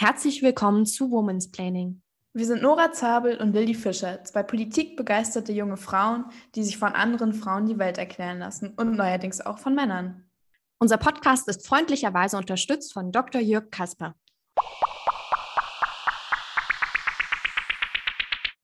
Herzlich willkommen zu Women's Planning. Wir sind Nora Zabel und Lilly Fischer, zwei politikbegeisterte junge Frauen, die sich von anderen Frauen die Welt erklären lassen und neuerdings auch von Männern. Unser Podcast ist freundlicherweise unterstützt von Dr. Jörg Kasper.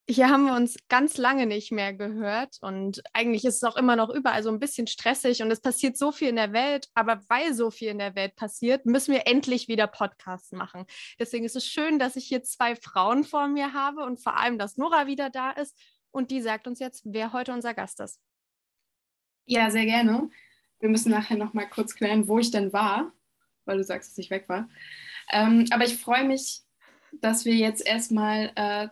Hier haben wir uns ganz lange nicht mehr gehört und eigentlich ist es auch immer noch überall so ein bisschen stressig und es passiert so viel in der Welt, aber weil so viel in der Welt passiert, müssen wir endlich wieder Podcasts machen. Deswegen ist es schön, dass ich hier zwei Frauen vor mir habe und vor allem, dass Nora wieder da ist und die sagt uns jetzt, wer heute unser Gast ist. Ja, sehr gerne. Wir müssen nachher noch mal kurz klären, wo ich denn war, weil du sagst, dass ich weg war. Ähm, aber ich freue mich, dass wir jetzt erstmal äh,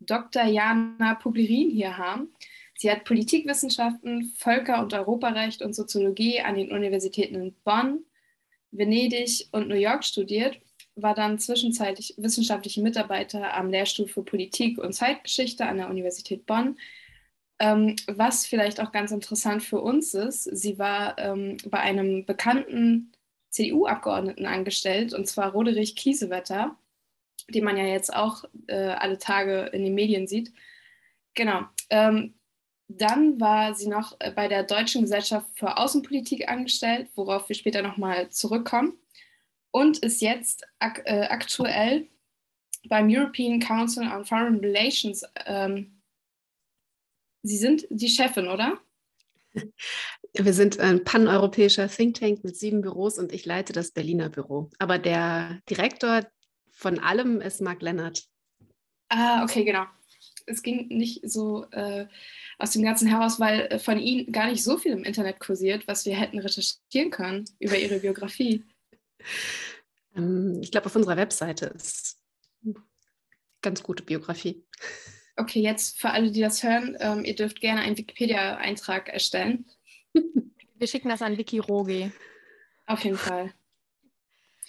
Dr. Jana Puglerin hier haben. Sie hat Politikwissenschaften, Völker- und Europarecht und Soziologie an den Universitäten in Bonn, Venedig und New York studiert, war dann zwischenzeitlich wissenschaftliche Mitarbeiter am Lehrstuhl für Politik und Zeitgeschichte an der Universität Bonn. Ähm, was vielleicht auch ganz interessant für uns ist, sie war ähm, bei einem bekannten CDU-Abgeordneten angestellt, und zwar Roderich Kiesewetter den man ja jetzt auch äh, alle Tage in den Medien sieht. Genau. Ähm, dann war sie noch äh, bei der Deutschen Gesellschaft für Außenpolitik angestellt, worauf wir später nochmal zurückkommen. Und ist jetzt ak äh, aktuell beim European Council on Foreign Relations. Ähm, sie sind die Chefin, oder? Wir sind ein paneuropäischer Think Tank mit sieben Büros und ich leite das Berliner Büro. Aber der Direktor von allem ist Marc Lennart. Ah, okay, genau. Es ging nicht so äh, aus dem Ganzen heraus, weil äh, von Ihnen gar nicht so viel im Internet kursiert, was wir hätten recherchieren können über Ihre Biografie. Ähm, ich glaube, auf unserer Webseite ist eine ganz gute Biografie. Okay, jetzt für alle, die das hören, ähm, ihr dürft gerne einen Wikipedia-Eintrag erstellen. Wir schicken das an Wikirogi. Auf jeden Fall.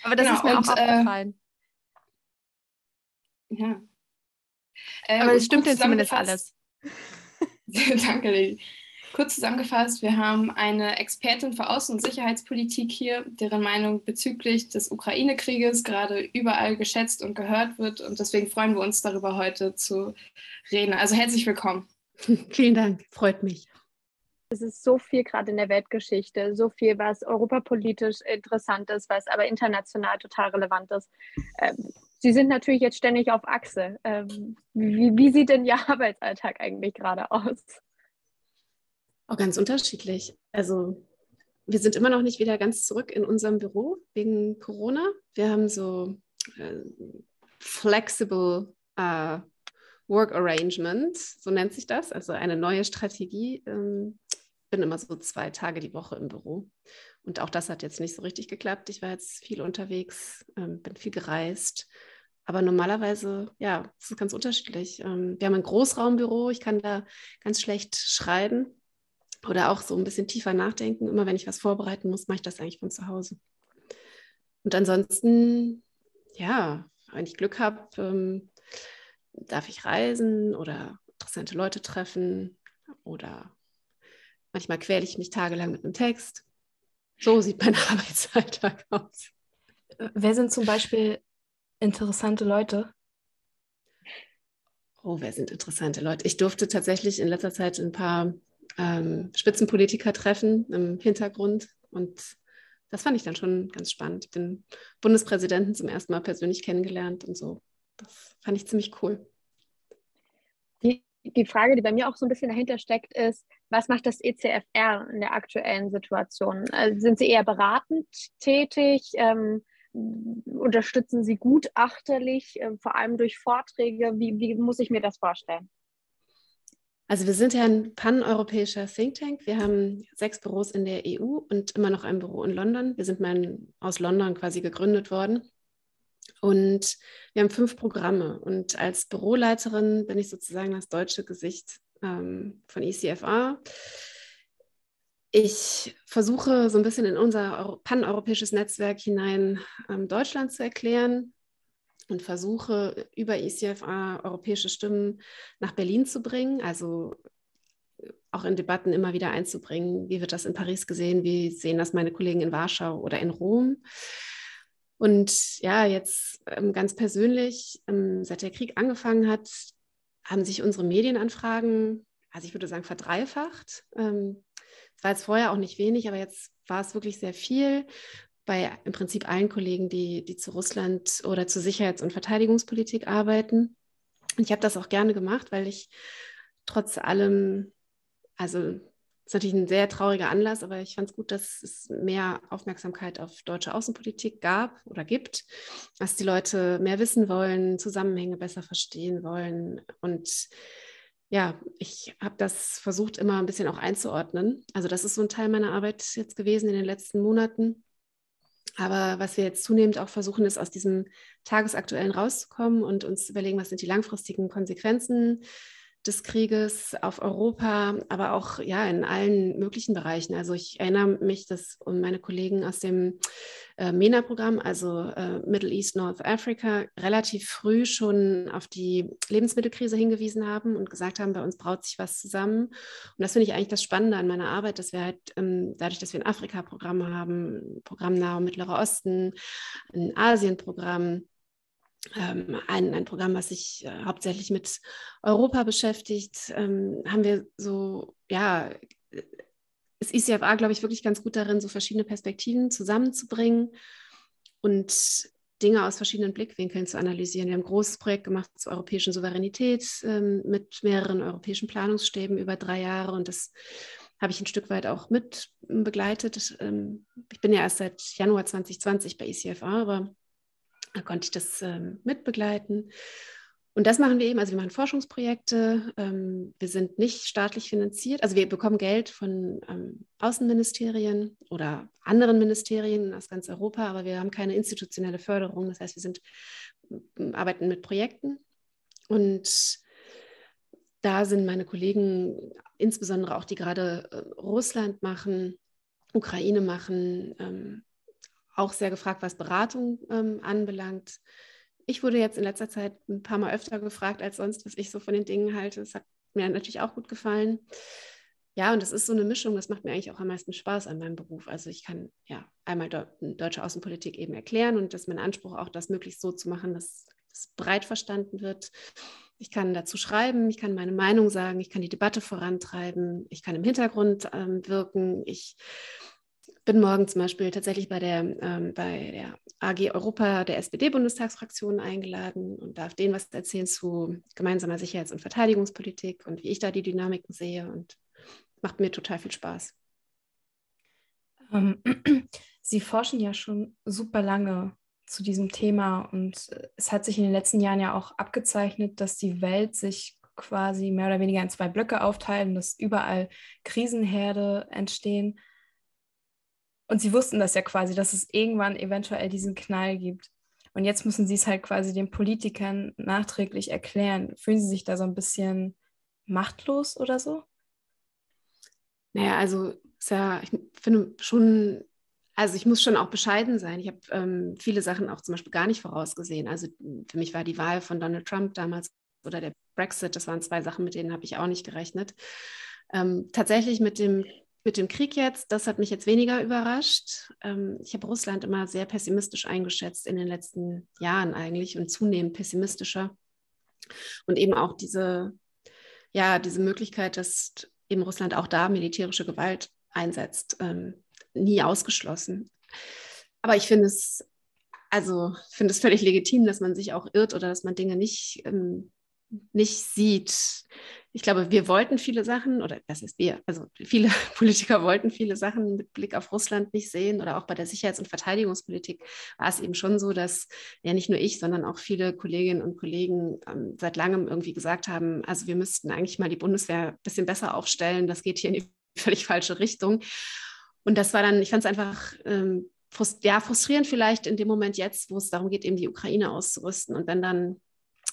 Aber das genau, ist mir und, auch äh, aufgefallen. Ja. Äh, Aber es stimmt ja zumindest alles. Danke, Lili. Kurz zusammengefasst, wir haben eine Expertin für Außen- und Sicherheitspolitik hier, deren Meinung bezüglich des Ukraine-Krieges gerade überall geschätzt und gehört wird. Und deswegen freuen wir uns darüber heute zu reden. Also herzlich willkommen. Vielen Dank, freut mich. Es ist so viel gerade in der Weltgeschichte, so viel, was europapolitisch interessant ist, was aber international total relevant ist. Sie sind natürlich jetzt ständig auf Achse. Ähm, wie, wie, sieht denn Ihr Arbeitsalltag eigentlich gerade aus? Auch ganz unterschiedlich. Also wir sind immer noch nicht wieder ganz zurück in unserem Büro wegen Corona. Wir haben so äh, flexible äh, Work Arrangement, so nennt sich das, also eine neue Strategie. Ähm, bin immer so zwei Tage die Woche im Büro. Und auch das hat jetzt nicht so richtig geklappt. Ich war jetzt viel unterwegs, ähm, bin viel gereist, aber normalerweise, ja, es ist ganz unterschiedlich. Ähm, wir haben ein Großraumbüro, ich kann da ganz schlecht schreiben oder auch so ein bisschen tiefer nachdenken. Immer wenn ich was vorbereiten muss, mache ich das eigentlich von zu Hause. Und ansonsten, ja, wenn ich Glück habe, ähm, darf ich reisen oder interessante Leute treffen oder manchmal quäle ich mich tagelang mit einem Text. So sieht mein Arbeitsalltag aus. Wer sind zum Beispiel interessante Leute? Oh, wer sind interessante Leute? Ich durfte tatsächlich in letzter Zeit ein paar ähm, Spitzenpolitiker treffen im Hintergrund und das fand ich dann schon ganz spannend. Ich Den Bundespräsidenten zum ersten Mal persönlich kennengelernt und so. Das fand ich ziemlich cool. Die, die Frage, die bei mir auch so ein bisschen dahinter steckt, ist, was macht das ECFR in der aktuellen Situation? Also sind Sie eher beratend tätig? Ähm, unterstützen Sie gutachterlich, äh, vor allem durch Vorträge? Wie, wie muss ich mir das vorstellen? Also wir sind ja ein paneuropäischer Think Tank. Wir haben sechs Büros in der EU und immer noch ein Büro in London. Wir sind mal aus London quasi gegründet worden. Und wir haben fünf Programme. Und als Büroleiterin bin ich sozusagen das deutsche Gesicht ähm, von ECFA. Ich versuche so ein bisschen in unser paneuropäisches Netzwerk hinein ähm, Deutschland zu erklären und versuche über ECFA europäische Stimmen nach Berlin zu bringen, also auch in Debatten immer wieder einzubringen. Wie wird das in Paris gesehen? Wie sehen das meine Kollegen in Warschau oder in Rom? Und ja, jetzt ähm, ganz persönlich, ähm, seit der Krieg angefangen hat, haben sich unsere Medienanfragen, also ich würde sagen, verdreifacht. Ähm, war jetzt vorher auch nicht wenig, aber jetzt war es wirklich sehr viel bei im Prinzip allen Kollegen, die, die zu Russland oder zur Sicherheits- und Verteidigungspolitik arbeiten. Und ich habe das auch gerne gemacht, weil ich trotz allem, also ist natürlich ein sehr trauriger Anlass, aber ich fand es gut, dass es mehr Aufmerksamkeit auf deutsche Außenpolitik gab oder gibt, dass die Leute mehr wissen wollen, Zusammenhänge besser verstehen wollen. Und ja, ich habe das versucht, immer ein bisschen auch einzuordnen. Also das ist so ein Teil meiner Arbeit jetzt gewesen in den letzten Monaten. Aber was wir jetzt zunehmend auch versuchen, ist aus diesem Tagesaktuellen rauszukommen und uns überlegen, was sind die langfristigen Konsequenzen des Krieges auf Europa, aber auch ja in allen möglichen Bereichen. Also ich erinnere mich, dass meine Kollegen aus dem äh, MENA-Programm, also äh, Middle East North Africa, relativ früh schon auf die Lebensmittelkrise hingewiesen haben und gesagt haben, bei uns braut sich was zusammen. Und das finde ich eigentlich das Spannende an meiner Arbeit, dass wir halt ähm, dadurch, dass wir ein Afrika-Programm haben, ein Programm Nahe und Mittlerer Osten, ein Asien-Programm, ähm, ein, ein Programm, was sich äh, hauptsächlich mit Europa beschäftigt, ähm, haben wir so, ja, ist ICFA, glaube ich, wirklich ganz gut darin, so verschiedene Perspektiven zusammenzubringen und Dinge aus verschiedenen Blickwinkeln zu analysieren. Wir haben ein großes Projekt gemacht zur europäischen Souveränität ähm, mit mehreren europäischen Planungsstäben über drei Jahre und das habe ich ein Stück weit auch mit begleitet. Ähm, ich bin ja erst seit Januar 2020 bei ICFA, aber da konnte ich das ähm, mitbegleiten. Und das machen wir eben, also wir machen Forschungsprojekte, ähm, wir sind nicht staatlich finanziert, also wir bekommen Geld von ähm, Außenministerien oder anderen Ministerien aus ganz Europa, aber wir haben keine institutionelle Förderung. Das heißt, wir sind, arbeiten mit Projekten und da sind meine Kollegen, insbesondere auch die gerade äh, Russland machen, Ukraine machen, ähm, auch sehr gefragt, was Beratung ähm, anbelangt. Ich wurde jetzt in letzter Zeit ein paar Mal öfter gefragt als sonst, was ich so von den Dingen halte. Das hat mir natürlich auch gut gefallen. Ja, und das ist so eine Mischung, das macht mir eigentlich auch am meisten Spaß an meinem Beruf. Also ich kann ja einmal de deutsche Außenpolitik eben erklären und das ist mein Anspruch auch, das möglichst so zu machen, dass es breit verstanden wird. Ich kann dazu schreiben, ich kann meine Meinung sagen, ich kann die Debatte vorantreiben, ich kann im Hintergrund ähm, wirken, ich bin morgen zum Beispiel tatsächlich bei der, ähm, bei der AG Europa der SPD-Bundestagsfraktion eingeladen und darf denen was erzählen zu gemeinsamer Sicherheits- und Verteidigungspolitik und wie ich da die Dynamiken sehe und macht mir total viel Spaß. Ähm, Sie forschen ja schon super lange zu diesem Thema und es hat sich in den letzten Jahren ja auch abgezeichnet, dass die Welt sich quasi mehr oder weniger in zwei Blöcke aufteilt, dass überall Krisenherde entstehen. Und sie wussten das ja quasi, dass es irgendwann eventuell diesen Knall gibt. Und jetzt müssen sie es halt quasi den Politikern nachträglich erklären. Fühlen sie sich da so ein bisschen machtlos oder so? Naja, also ja, ich finde schon, also ich muss schon auch bescheiden sein. Ich habe ähm, viele Sachen auch zum Beispiel gar nicht vorausgesehen. Also für mich war die Wahl von Donald Trump damals oder der Brexit, das waren zwei Sachen, mit denen habe ich auch nicht gerechnet. Ähm, tatsächlich mit dem mit dem Krieg jetzt, das hat mich jetzt weniger überrascht. Ähm, ich habe Russland immer sehr pessimistisch eingeschätzt in den letzten Jahren eigentlich und zunehmend pessimistischer. Und eben auch diese, ja, diese Möglichkeit, dass eben Russland auch da militärische Gewalt einsetzt, ähm, nie ausgeschlossen. Aber ich finde es, also finde es völlig legitim, dass man sich auch irrt oder dass man Dinge nicht ähm, nicht sieht. Ich glaube, wir wollten viele Sachen, oder das ist wir, also viele Politiker wollten viele Sachen mit Blick auf Russland nicht sehen. Oder auch bei der Sicherheits- und Verteidigungspolitik war es eben schon so, dass ja nicht nur ich, sondern auch viele Kolleginnen und Kollegen ähm, seit langem irgendwie gesagt haben, also wir müssten eigentlich mal die Bundeswehr ein bisschen besser aufstellen. Das geht hier in die völlig falsche Richtung. Und das war dann, ich fand es einfach ähm, ja, frustrierend vielleicht in dem Moment jetzt, wo es darum geht, eben die Ukraine auszurüsten. Und wenn dann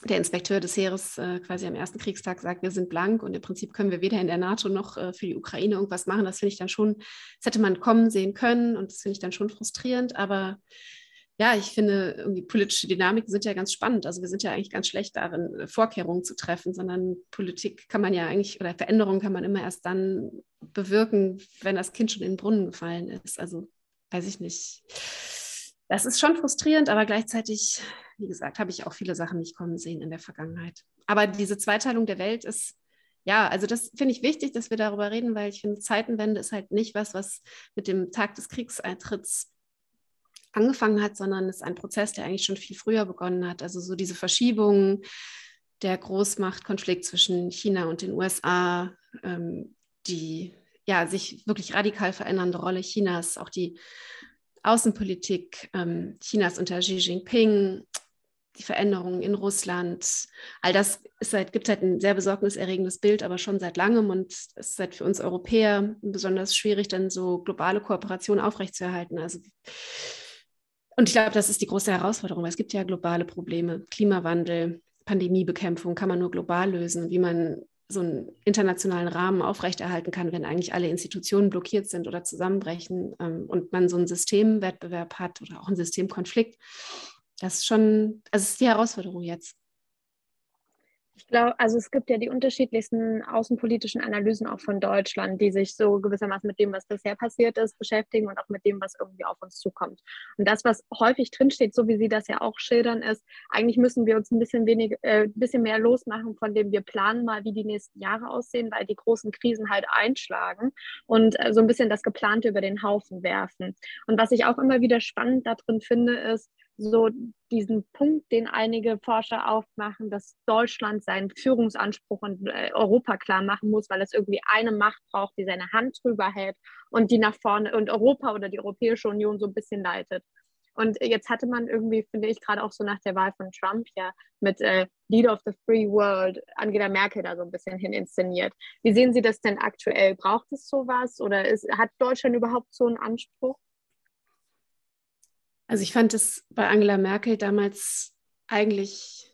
der Inspekteur des Heeres äh, quasi am ersten Kriegstag sagt, wir sind blank und im Prinzip können wir weder in der NATO noch äh, für die Ukraine irgendwas machen. Das finde ich dann schon, das hätte man kommen sehen können und das finde ich dann schon frustrierend. Aber ja, ich finde, irgendwie politische Dynamiken sind ja ganz spannend. Also wir sind ja eigentlich ganz schlecht darin, äh, Vorkehrungen zu treffen, sondern Politik kann man ja eigentlich oder Veränderungen kann man immer erst dann bewirken, wenn das Kind schon in den Brunnen gefallen ist. Also weiß ich nicht das ist schon frustrierend, aber gleichzeitig, wie gesagt, habe ich auch viele Sachen nicht kommen sehen in der Vergangenheit. Aber diese Zweiteilung der Welt ist, ja, also das finde ich wichtig, dass wir darüber reden, weil ich finde, Zeitenwende ist halt nicht was, was mit dem Tag des Kriegseintritts angefangen hat, sondern es ist ein Prozess, der eigentlich schon viel früher begonnen hat. Also so diese Verschiebung, der Großmachtkonflikt zwischen China und den USA, ähm, die ja sich wirklich radikal verändernde Rolle Chinas, auch die Außenpolitik ähm, Chinas unter Xi Jinping, die Veränderungen in Russland, all das halt, gibt halt ein sehr besorgniserregendes Bild, aber schon seit langem und es ist halt für uns Europäer besonders schwierig, dann so globale Kooperation aufrechtzuerhalten. Also und ich glaube, das ist die große Herausforderung, weil es gibt ja globale Probleme, Klimawandel, Pandemiebekämpfung kann man nur global lösen. Wie man so einen internationalen Rahmen aufrechterhalten kann, wenn eigentlich alle Institutionen blockiert sind oder zusammenbrechen ähm, und man so einen Systemwettbewerb hat oder auch einen Systemkonflikt. Das ist schon, also ist die Herausforderung jetzt. Ich glaube, also es gibt ja die unterschiedlichsten außenpolitischen Analysen auch von Deutschland, die sich so gewissermaßen mit dem, was bisher passiert ist, beschäftigen und auch mit dem, was irgendwie auf uns zukommt. Und das, was häufig drinsteht, so wie Sie das ja auch schildern, ist, eigentlich müssen wir uns ein bisschen wenig, äh, bisschen mehr losmachen, von dem wir planen mal, wie die nächsten Jahre aussehen, weil die großen Krisen halt einschlagen und äh, so ein bisschen das Geplante über den Haufen werfen. Und was ich auch immer wieder spannend darin finde, ist, so diesen Punkt, den einige Forscher aufmachen, dass Deutschland seinen Führungsanspruch in äh, Europa klar machen muss, weil es irgendwie eine Macht braucht, die seine Hand drüber hält und die nach vorne und Europa oder die Europäische Union so ein bisschen leitet. Und jetzt hatte man irgendwie, finde ich, gerade auch so nach der Wahl von Trump ja mit äh, Leader of the Free World Angela Merkel da so ein bisschen hin inszeniert. Wie sehen Sie das denn aktuell? Braucht es sowas oder ist, hat Deutschland überhaupt so einen Anspruch? Also ich fand es bei Angela Merkel damals eigentlich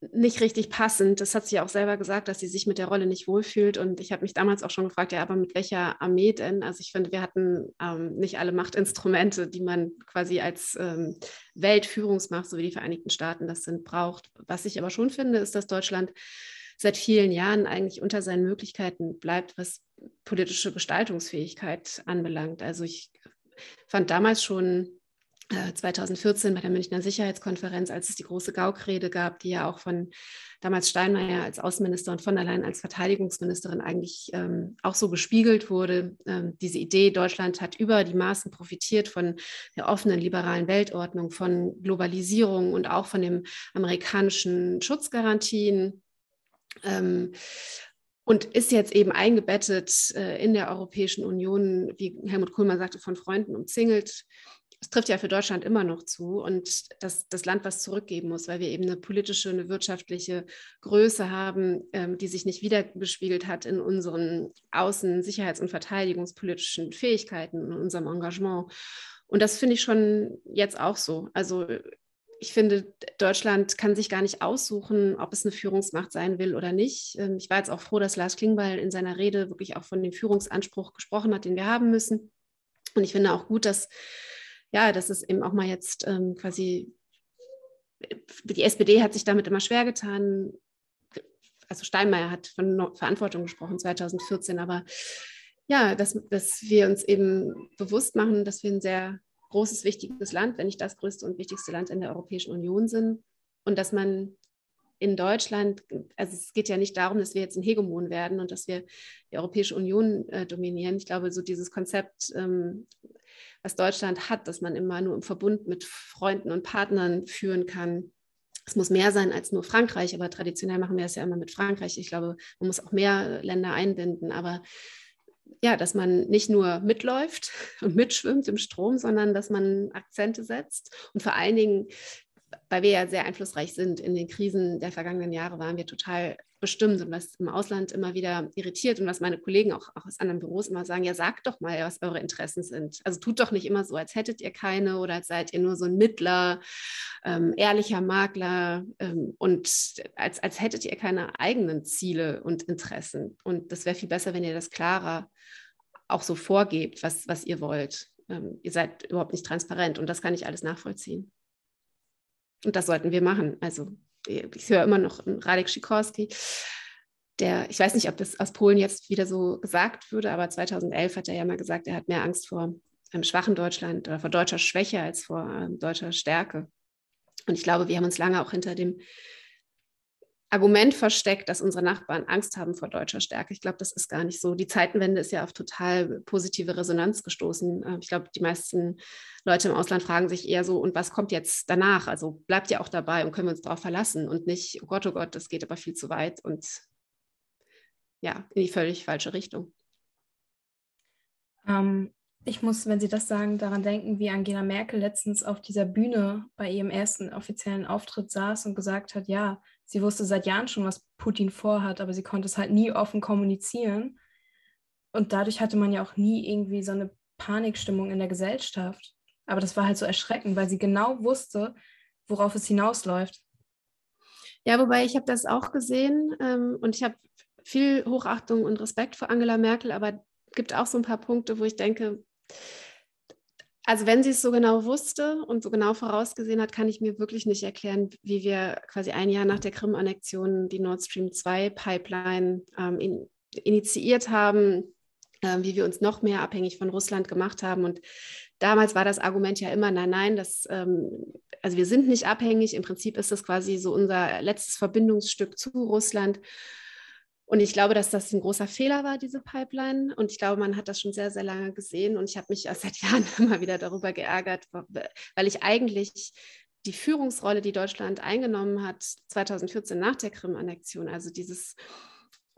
nicht richtig passend. Das hat sie auch selber gesagt, dass sie sich mit der Rolle nicht wohlfühlt. Und ich habe mich damals auch schon gefragt, ja, aber mit welcher Armee denn? Also ich finde, wir hatten ähm, nicht alle Machtinstrumente, die man quasi als ähm, Weltführungsmacht, so wie die Vereinigten Staaten das sind, braucht. Was ich aber schon finde, ist, dass Deutschland seit vielen Jahren eigentlich unter seinen Möglichkeiten bleibt, was politische Gestaltungsfähigkeit anbelangt. Also ich fand damals schon 2014 äh, bei der Münchner Sicherheitskonferenz, als es die große Gaukrede gab, die ja auch von damals Steinmeier als Außenminister und von der Leyen als Verteidigungsministerin eigentlich ähm, auch so gespiegelt wurde. Ähm, diese Idee, Deutschland hat über die Maßen profitiert von der offenen liberalen Weltordnung, von Globalisierung und auch von den amerikanischen Schutzgarantien. Ähm, und ist jetzt eben eingebettet äh, in der Europäischen Union, wie Helmut Kohlmann sagte, von Freunden umzingelt. Das trifft ja für Deutschland immer noch zu und dass das Land was zurückgeben muss, weil wir eben eine politische, eine wirtschaftliche Größe haben, ähm, die sich nicht wiedergespiegelt hat in unseren außen-, sicherheits- und verteidigungspolitischen Fähigkeiten, in unserem Engagement. Und das finde ich schon jetzt auch so. Also ich finde, Deutschland kann sich gar nicht aussuchen, ob es eine Führungsmacht sein will oder nicht. Ähm, ich war jetzt auch froh, dass Lars Klingbeil in seiner Rede wirklich auch von dem Führungsanspruch gesprochen hat, den wir haben müssen. Und ich finde auch gut, dass, ja, dass es eben auch mal jetzt ähm, quasi, die SPD hat sich damit immer schwer getan. Also Steinmeier hat von Verantwortung gesprochen 2014, aber ja, dass, dass wir uns eben bewusst machen, dass wir ein sehr großes, wichtiges Land, wenn nicht das größte und wichtigste Land in der Europäischen Union sind. Und dass man in Deutschland, also es geht ja nicht darum, dass wir jetzt ein Hegemon werden und dass wir die Europäische Union äh, dominieren. Ich glaube, so dieses Konzept, ähm, was Deutschland hat, dass man immer nur im Verbund mit Freunden und Partnern führen kann. Es muss mehr sein als nur Frankreich, aber traditionell machen wir es ja immer mit Frankreich. Ich glaube, man muss auch mehr Länder einbinden, aber ja, dass man nicht nur mitläuft und mitschwimmt im Strom, sondern dass man Akzente setzt. Und vor allen Dingen, weil wir ja sehr einflussreich sind in den Krisen der vergangenen Jahre, waren wir total bestimmt und was im Ausland immer wieder irritiert und was meine Kollegen auch, auch aus anderen Büros immer sagen, ja, sagt doch mal, was eure Interessen sind. Also tut doch nicht immer so, als hättet ihr keine oder als seid ihr nur so ein Mittler, ähm, ehrlicher Makler ähm, und als, als hättet ihr keine eigenen Ziele und Interessen. Und das wäre viel besser, wenn ihr das klarer auch so vorgebt, was, was ihr wollt. Ähm, ihr seid überhaupt nicht transparent und das kann ich alles nachvollziehen. Und das sollten wir machen. Also ich höre immer noch Radek Sikorski, der, ich weiß nicht, ob das aus Polen jetzt wieder so gesagt würde, aber 2011 hat er ja mal gesagt, er hat mehr Angst vor einem schwachen Deutschland oder vor deutscher Schwäche als vor ähm, deutscher Stärke. Und ich glaube, wir haben uns lange auch hinter dem Argument versteckt, dass unsere Nachbarn Angst haben vor deutscher Stärke. Ich glaube, das ist gar nicht so. Die Zeitenwende ist ja auf total positive Resonanz gestoßen. Ähm, ich glaube, die meisten Leute im Ausland fragen sich eher so, und was kommt jetzt danach? Also bleibt ihr auch dabei und können wir uns darauf verlassen und nicht, oh Gott, oh Gott, das geht aber viel zu weit und ja, in die völlig falsche Richtung. Ähm, ich muss, wenn Sie das sagen, daran denken, wie Angela Merkel letztens auf dieser Bühne bei ihrem ersten offiziellen Auftritt saß und gesagt hat, ja, sie wusste seit Jahren schon, was Putin vorhat, aber sie konnte es halt nie offen kommunizieren. Und dadurch hatte man ja auch nie irgendwie so eine Panikstimmung in der Gesellschaft. Aber das war halt so erschreckend, weil sie genau wusste, worauf es hinausläuft. Ja, wobei ich habe das auch gesehen ähm, und ich habe viel Hochachtung und Respekt vor Angela Merkel, aber gibt auch so ein paar Punkte, wo ich denke, also wenn sie es so genau wusste und so genau vorausgesehen hat, kann ich mir wirklich nicht erklären, wie wir quasi ein Jahr nach der Krim-Annexion die Nord Stream 2 Pipeline ähm, in, initiiert haben, äh, wie wir uns noch mehr abhängig von Russland gemacht haben. Und damals war das Argument ja immer, nein, nein, das, ähm, also wir sind nicht abhängig. Im Prinzip ist das quasi so unser letztes Verbindungsstück zu Russland. Und ich glaube, dass das ein großer Fehler war, diese Pipeline. Und ich glaube, man hat das schon sehr, sehr lange gesehen. Und ich habe mich seit Jahren immer wieder darüber geärgert, weil ich eigentlich die Führungsrolle, die Deutschland eingenommen hat, 2014 nach der Krim-Annexion, also dieses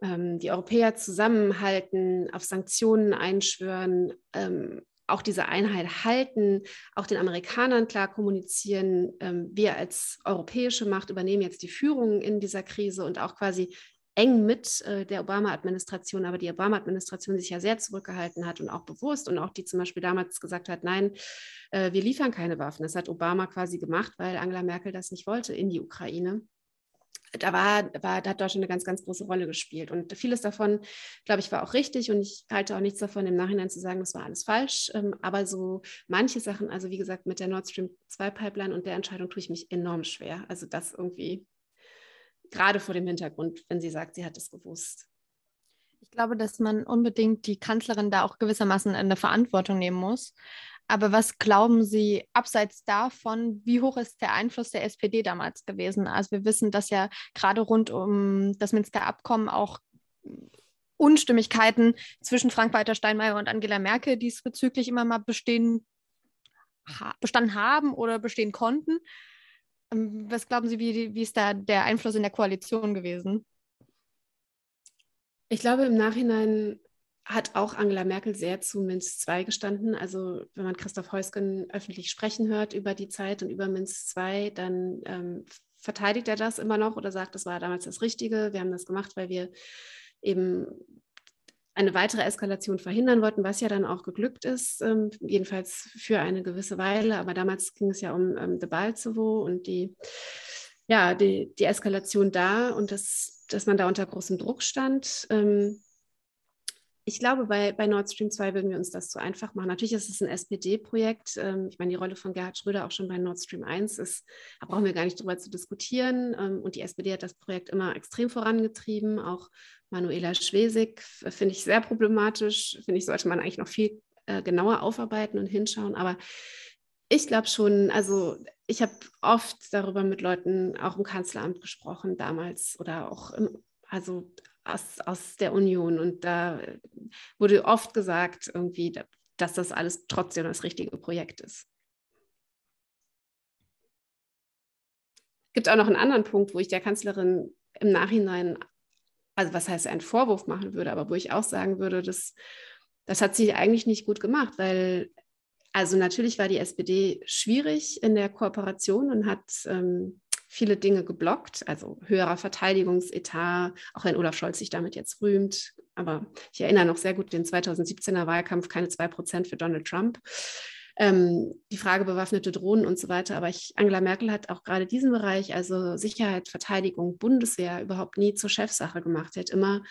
ähm, die Europäer zusammenhalten, auf Sanktionen einschwören, ähm, auch diese Einheit halten, auch den Amerikanern klar kommunizieren, ähm, wir als europäische Macht übernehmen jetzt die Führung in dieser Krise und auch quasi eng mit äh, der Obama-Administration, aber die Obama-Administration sich ja sehr zurückgehalten hat und auch bewusst und auch die zum Beispiel damals gesagt hat, nein, äh, wir liefern keine Waffen. Das hat Obama quasi gemacht, weil Angela Merkel das nicht wollte in die Ukraine. Da, war, war, da hat Deutschland eine ganz, ganz große Rolle gespielt. Und vieles davon, glaube ich, war auch richtig. Und ich halte auch nichts davon, im Nachhinein zu sagen, das war alles falsch. Ähm, aber so manche Sachen, also wie gesagt, mit der Nord Stream 2 Pipeline und der Entscheidung tue ich mich enorm schwer. Also das irgendwie gerade vor dem Hintergrund, wenn sie sagt, sie hat es gewusst. Ich glaube, dass man unbedingt die Kanzlerin da auch gewissermaßen eine Verantwortung nehmen muss. Aber was glauben Sie, abseits davon, wie hoch ist der Einfluss der SPD damals gewesen? Also wir wissen, dass ja gerade rund um das Minsker Abkommen auch Unstimmigkeiten zwischen Frank-Walter Steinmeier und Angela Merkel diesbezüglich immer mal bestehen, bestanden haben oder bestehen konnten. Ähm, was glauben Sie, wie, wie ist da der Einfluss in der Koalition gewesen? Ich glaube, im Nachhinein hat auch Angela Merkel sehr zu Minsk II gestanden. Also wenn man Christoph Heusgen öffentlich sprechen hört über die Zeit und über Minsk II, dann ähm, verteidigt er das immer noch oder sagt, das war damals das Richtige. Wir haben das gemacht, weil wir eben eine weitere Eskalation verhindern wollten, was ja dann auch geglückt ist, ähm, jedenfalls für eine gewisse Weile. Aber damals ging es ja um ähm, Debaltsevo und die, ja, die, die Eskalation da und das, dass man da unter großem Druck stand. Ähm, ich glaube, bei, bei Nord Stream 2 würden wir uns das zu einfach machen. Natürlich ist es ein SPD-Projekt. Ähm, ich meine, die Rolle von Gerhard Schröder auch schon bei Nord Stream 1 ist, da brauchen wir gar nicht drüber zu diskutieren. Ähm, und die SPD hat das Projekt immer extrem vorangetrieben. Auch Manuela Schwesig finde ich sehr problematisch. Finde ich, sollte man eigentlich noch viel äh, genauer aufarbeiten und hinschauen. Aber ich glaube schon, also ich habe oft darüber mit Leuten auch im Kanzleramt gesprochen damals oder auch im, also aus, aus der Union. Und da wurde oft gesagt, irgendwie, dass das alles trotzdem das richtige Projekt ist. Es gibt auch noch einen anderen Punkt, wo ich der Kanzlerin im Nachhinein, also was heißt einen Vorwurf machen würde, aber wo ich auch sagen würde, dass, das hat sie eigentlich nicht gut gemacht, weil also natürlich war die SPD schwierig in der Kooperation und hat ähm, viele Dinge geblockt, also höherer Verteidigungsetat, auch wenn Olaf Scholz sich damit jetzt rühmt. Aber ich erinnere noch sehr gut den 2017er Wahlkampf, keine 2% für Donald Trump. Ähm, die Frage bewaffnete Drohnen und so weiter. Aber ich, Angela Merkel hat auch gerade diesen Bereich, also Sicherheit, Verteidigung, Bundeswehr, überhaupt nie zur Chefsache gemacht. Sie hat immer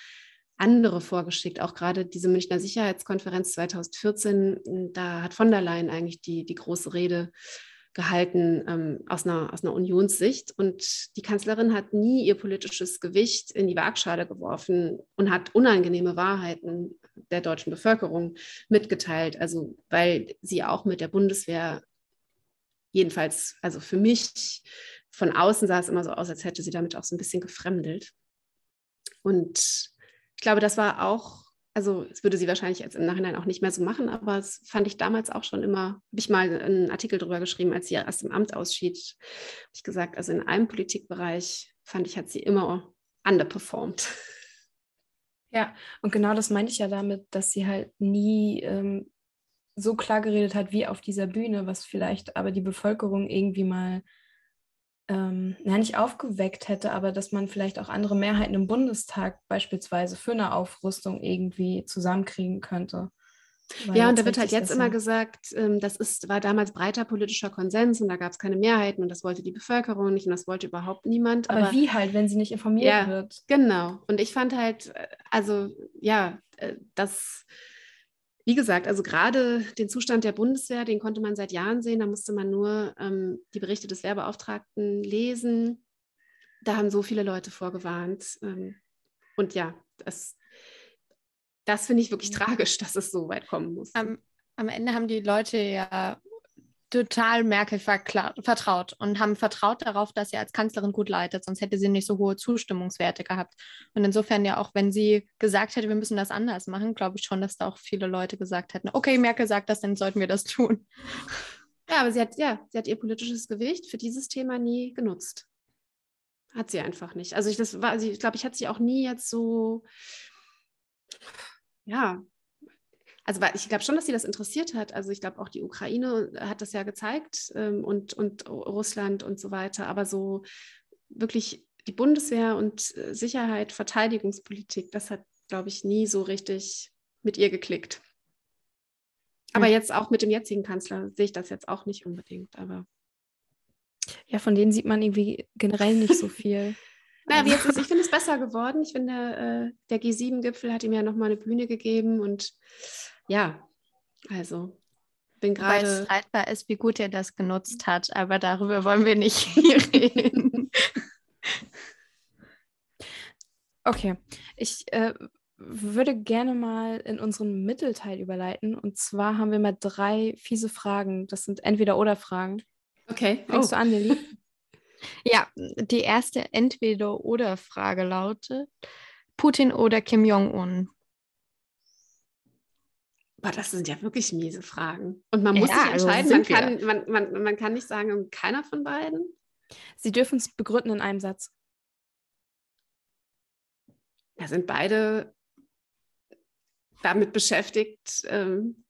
andere vorgeschickt, auch gerade diese Münchner Sicherheitskonferenz 2014, da hat von der Leyen eigentlich die, die große Rede gehalten ähm, aus, einer, aus einer Unionssicht. Und die Kanzlerin hat nie ihr politisches Gewicht in die Waagschale geworfen und hat unangenehme Wahrheiten der deutschen Bevölkerung mitgeteilt. Also weil sie auch mit der Bundeswehr jedenfalls, also für mich von außen sah es immer so aus, als hätte sie damit auch so ein bisschen gefremdelt. Und ich glaube, das war auch, also es würde sie wahrscheinlich jetzt im Nachhinein auch nicht mehr so machen, aber das fand ich damals auch schon immer, habe ich mal einen Artikel darüber geschrieben, als sie erst im Amt ausschied, habe ich gesagt, also in einem Politikbereich fand ich, hat sie immer underperformed. Ja, und genau das meinte ich ja damit, dass sie halt nie ähm, so klar geredet hat wie auf dieser Bühne, was vielleicht aber die Bevölkerung irgendwie mal ähm, nicht aufgeweckt hätte, aber dass man vielleicht auch andere Mehrheiten im Bundestag beispielsweise für eine Aufrüstung irgendwie zusammenkriegen könnte. Weil ja, und da wird halt jetzt immer gesagt, ähm, das ist, war damals breiter politischer Konsens und da gab es keine Mehrheiten und das wollte die Bevölkerung nicht und das wollte überhaupt niemand. Aber, aber wie halt, wenn sie nicht informiert ja, wird? Genau. Und ich fand halt, äh, also ja, äh, das wie gesagt, also gerade den Zustand der Bundeswehr, den konnte man seit Jahren sehen. Da musste man nur ähm, die Berichte des Werbeauftragten lesen. Da haben so viele Leute vorgewarnt. Ähm, und ja, das, das finde ich wirklich tragisch, dass es so weit kommen muss. Am, am Ende haben die Leute ja total Merkel vertraut und haben vertraut darauf, dass sie als Kanzlerin gut leitet, sonst hätte sie nicht so hohe Zustimmungswerte gehabt. Und insofern ja auch, wenn sie gesagt hätte, wir müssen das anders machen, glaube ich schon, dass da auch viele Leute gesagt hätten, okay, Merkel sagt das, dann sollten wir das tun. Ja, aber sie hat, ja, sie hat ihr politisches Gewicht für dieses Thema nie genutzt. Hat sie einfach nicht. Also ich, ich glaube, ich hatte sie auch nie jetzt so, ja, also ich glaube schon, dass sie das interessiert hat. Also ich glaube auch die Ukraine hat das ja gezeigt ähm, und, und Russland und so weiter. Aber so wirklich die Bundeswehr und äh, Sicherheit, Verteidigungspolitik, das hat, glaube ich, nie so richtig mit ihr geklickt. Aber jetzt auch mit dem jetzigen Kanzler sehe ich das jetzt auch nicht unbedingt. Aber ja, von denen sieht man irgendwie generell nicht so viel. naja, wie jetzt ist, ich finde es besser geworden. Ich finde, äh, der G7-Gipfel hat ihm ja nochmal eine Bühne gegeben und ja, also bin gerade. Weil streitbar ist, wie gut er das genutzt hat, aber darüber wollen wir nicht hier reden. Okay, ich äh, würde gerne mal in unseren Mittelteil überleiten. Und zwar haben wir mal drei fiese Fragen. Das sind Entweder-Oder-Fragen. Okay. Fängst oh. du an, Lilly? Ja, die erste Entweder-Oder-Frage lautet: Putin oder Kim Jong-un? Aber das sind ja wirklich miese Fragen. Und man muss ja, sich also entscheiden. Also man, kann, man, man, man kann nicht sagen, keiner von beiden. Sie dürfen es begründen in einem Satz. Da sind beide damit beschäftigt, ähm,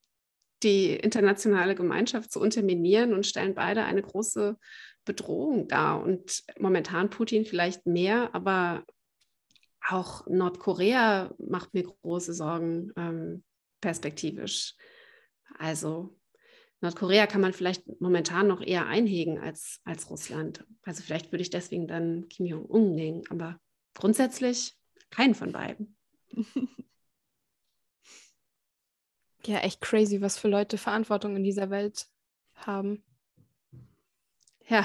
die internationale Gemeinschaft zu unterminieren und stellen beide eine große Bedrohung dar. Und momentan Putin vielleicht mehr, aber auch Nordkorea macht mir große Sorgen. Ähm, perspektivisch. Also Nordkorea kann man vielleicht momentan noch eher einhegen als, als Russland. Also vielleicht würde ich deswegen dann Kim Jong-un nehmen, aber grundsätzlich keinen von beiden. Ja, echt crazy, was für Leute Verantwortung in dieser Welt haben. Ja.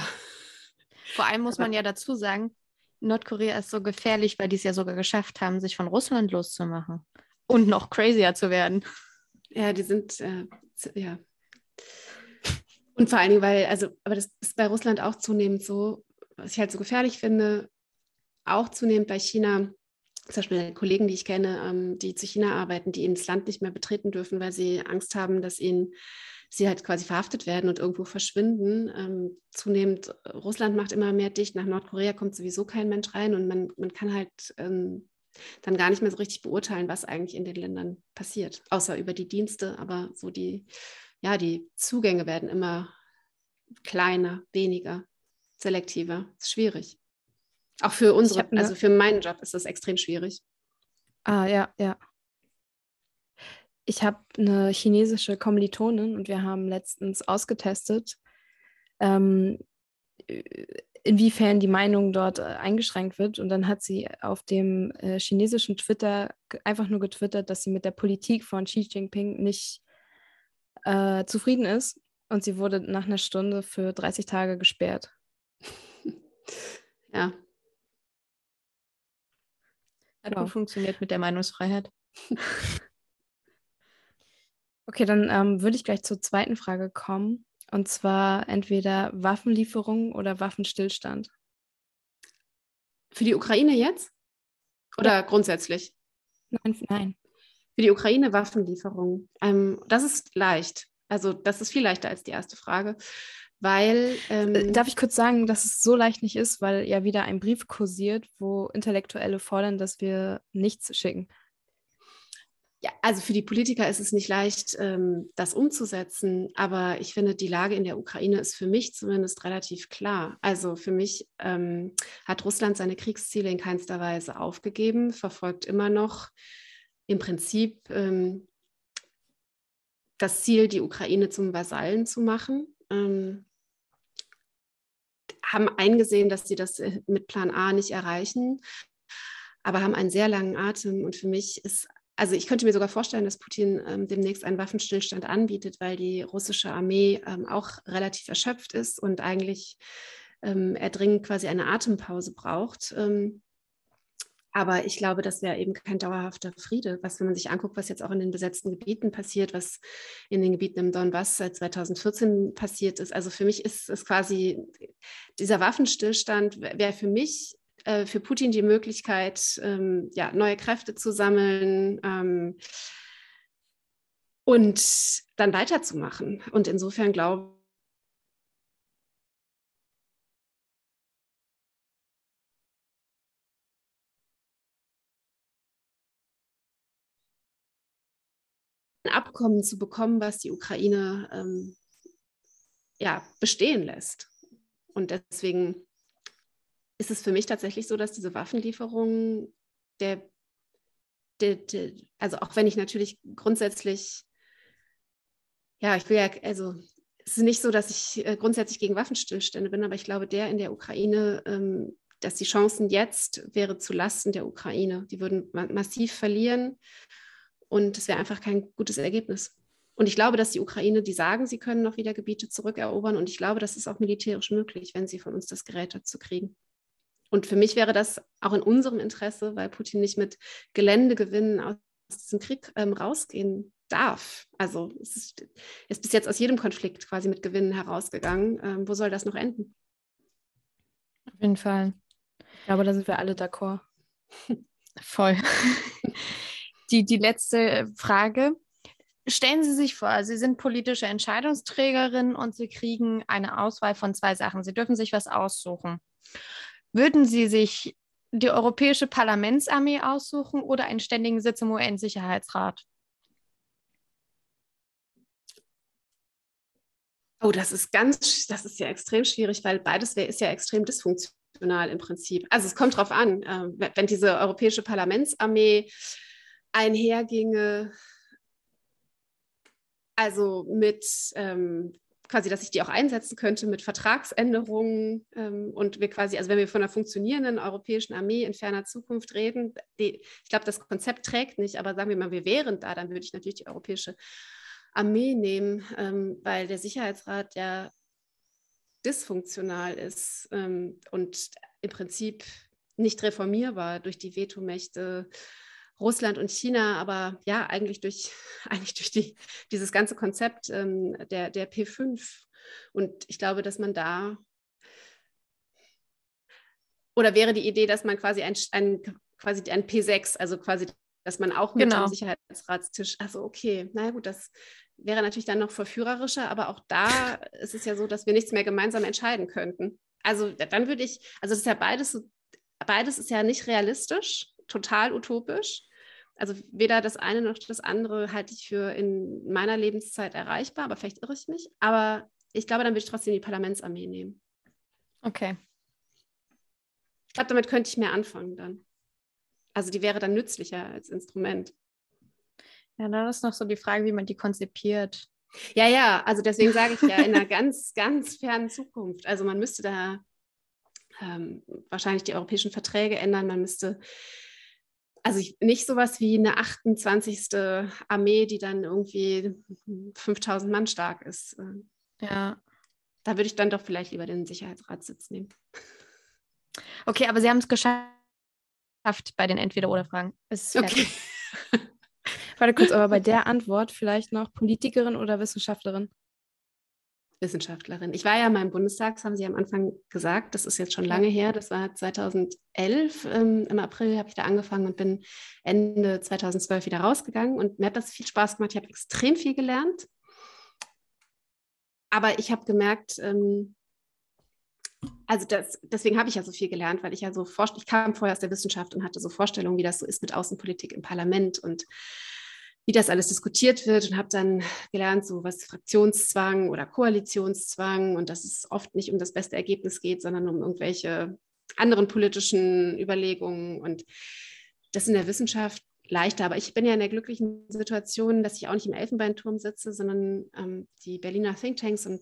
Vor allem muss man ja dazu sagen, Nordkorea ist so gefährlich, weil die es ja sogar geschafft haben, sich von Russland loszumachen und noch crazier zu werden. Ja, die sind, äh, ja. Und vor allen Dingen, weil, also, aber das ist bei Russland auch zunehmend so, was ich halt so gefährlich finde, auch zunehmend bei China, zum Beispiel Kollegen, die ich kenne, ähm, die zu China arbeiten, die ins Land nicht mehr betreten dürfen, weil sie Angst haben, dass ihnen sie halt quasi verhaftet werden und irgendwo verschwinden. Ähm, zunehmend, Russland macht immer mehr dicht, nach Nordkorea kommt sowieso kein Mensch rein und man, man kann halt ähm, dann gar nicht mehr so richtig beurteilen, was eigentlich in den Ländern passiert, außer über die Dienste. Aber so die, ja, die Zugänge werden immer kleiner, weniger, selektiver. Das ist schwierig. Auch für unsere, also für meinen Job ist das extrem schwierig. Ah, ja, ja. Ich habe eine chinesische Kommilitonin und wir haben letztens ausgetestet, ähm, inwiefern die Meinung dort äh, eingeschränkt wird. Und dann hat sie auf dem äh, chinesischen Twitter einfach nur getwittert, dass sie mit der Politik von Xi Jinping nicht äh, zufrieden ist. Und sie wurde nach einer Stunde für 30 Tage gesperrt. Ja. Hat gut funktioniert mit der Meinungsfreiheit. Okay, dann ähm, würde ich gleich zur zweiten Frage kommen. Und zwar entweder Waffenlieferung oder Waffenstillstand. Für die Ukraine jetzt? Oder ja. grundsätzlich? Nein, nein. Für die Ukraine Waffenlieferung. Ähm, das ist leicht. Also das ist viel leichter als die erste Frage, weil... Ähm, äh, Darf ich kurz sagen, dass es so leicht nicht ist, weil ja wieder ein Brief kursiert, wo Intellektuelle fordern, dass wir nichts schicken. Ja, also für die Politiker ist es nicht leicht, ähm, das umzusetzen, aber ich finde, die Lage in der Ukraine ist für mich zumindest relativ klar. Also für mich ähm, hat Russland seine Kriegsziele in keinster Weise aufgegeben, verfolgt immer noch im Prinzip ähm, das Ziel, die Ukraine zum Vasallen zu machen. Ähm, haben eingesehen, dass sie das äh, mit Plan A nicht erreichen, aber haben einen sehr langen Atem. Und für mich ist also ich könnte mir sogar vorstellen, dass Putin ähm, demnächst einen Waffenstillstand anbietet, weil die russische Armee ähm, auch relativ erschöpft ist und eigentlich ähm, er dringend quasi eine Atempause braucht. Ähm, aber ich glaube, das wäre eben kein dauerhafter Friede. Was, wenn man sich anguckt, was jetzt auch in den besetzten Gebieten passiert, was in den Gebieten im Donbass seit 2014 passiert ist. Also für mich ist es quasi, dieser Waffenstillstand wäre für mich äh, für Putin die Möglichkeit, ähm, ja, neue Kräfte zu sammeln ähm, und dann weiterzumachen. Und insofern glaube ein Abkommen zu bekommen, was die Ukraine ähm, ja, bestehen lässt. Und deswegen ist es für mich tatsächlich so, dass diese Waffenlieferungen der, der, der, also auch wenn ich natürlich grundsätzlich, ja, ich will ja, also es ist nicht so, dass ich äh, grundsätzlich gegen Waffenstillstände bin, aber ich glaube, der in der Ukraine, ähm, dass die Chancen jetzt wäre zu Lasten der Ukraine. Die würden ma massiv verlieren und es wäre einfach kein gutes Ergebnis. Und ich glaube, dass die Ukraine, die sagen, sie können noch wieder Gebiete zurückerobern und ich glaube, das ist auch militärisch möglich, wenn sie von uns das Gerät dazu kriegen. Und für mich wäre das auch in unserem Interesse, weil Putin nicht mit Geländegewinnen aus diesem Krieg ähm, rausgehen darf. Also es ist, ist, bis jetzt aus jedem Konflikt quasi mit Gewinnen herausgegangen. Ähm, wo soll das noch enden? Auf jeden Fall. Ich glaube, da sind wir alle d'accord. Voll. die, die letzte Frage. Stellen Sie sich vor, Sie sind politische Entscheidungsträgerin und Sie kriegen eine Auswahl von zwei Sachen. Sie dürfen sich was aussuchen. Würden Sie sich die Europäische Parlamentsarmee aussuchen oder einen ständigen Sitz im UN-Sicherheitsrat? Oh, das ist ganz, das ist ja extrem schwierig, weil beides ist ja extrem dysfunktional im Prinzip. Also es kommt darauf an, äh, wenn diese Europäische Parlamentsarmee einherginge, also mit ähm, quasi, dass ich die auch einsetzen könnte mit Vertragsänderungen ähm, und wir quasi, also wenn wir von einer funktionierenden europäischen Armee in ferner Zukunft reden, die, ich glaube, das Konzept trägt nicht, aber sagen wir mal, wir wären da, dann würde ich natürlich die europäische Armee nehmen, ähm, weil der Sicherheitsrat ja dysfunktional ist ähm, und im Prinzip nicht reformierbar durch die Vetomächte Russland und China, aber ja, eigentlich durch, eigentlich durch die, dieses ganze Konzept ähm, der, der P5. Und ich glaube, dass man da oder wäre die Idee, dass man quasi ein, ein, quasi ein P6, also quasi, dass man auch mit genau. dem Sicherheitsratstisch, also okay, naja gut, das wäre natürlich dann noch verführerischer, aber auch da ist es ja so, dass wir nichts mehr gemeinsam entscheiden könnten. Also dann würde ich, also das ist ja beides, beides ist ja nicht realistisch, total utopisch. Also weder das eine noch das andere halte ich für in meiner Lebenszeit erreichbar, aber vielleicht irre ich mich. Aber ich glaube, dann würde ich trotzdem die Parlamentsarmee nehmen. Okay. Ich glaube, damit könnte ich mehr anfangen dann. Also die wäre dann nützlicher als Instrument. Ja, dann ist noch so die Frage, wie man die konzipiert. Ja, ja, also deswegen sage ich ja in einer ganz, ganz fernen Zukunft. Also man müsste da ähm, wahrscheinlich die europäischen Verträge ändern, man müsste also ich, nicht sowas wie eine 28. Armee, die dann irgendwie 5000 Mann stark ist. Ja. Da würde ich dann doch vielleicht lieber den Sicherheitsratssitz nehmen. Okay, aber Sie haben es geschafft bei den Entweder-Oder-Fragen. Okay. Warte kurz, aber bei der Antwort vielleicht noch Politikerin oder Wissenschaftlerin? Wissenschaftlerin. Ich war ja mal im Bundestag, das haben Sie am Anfang gesagt, das ist jetzt schon lange her, das war 2011, ähm, im April habe ich da angefangen und bin Ende 2012 wieder rausgegangen. Und mir hat das viel Spaß gemacht, ich habe extrem viel gelernt, aber ich habe gemerkt, ähm, also das, deswegen habe ich ja so viel gelernt, weil ich ja so forscht, ich kam vorher aus der Wissenschaft und hatte so Vorstellungen, wie das so ist mit Außenpolitik im Parlament. Und wie das alles diskutiert wird und habe dann gelernt, so was Fraktionszwang oder Koalitionszwang und dass es oft nicht um das beste Ergebnis geht, sondern um irgendwelche anderen politischen Überlegungen und das in der Wissenschaft leichter. Aber ich bin ja in der glücklichen Situation, dass ich auch nicht im Elfenbeinturm sitze, sondern ähm, die Berliner Thinktanks und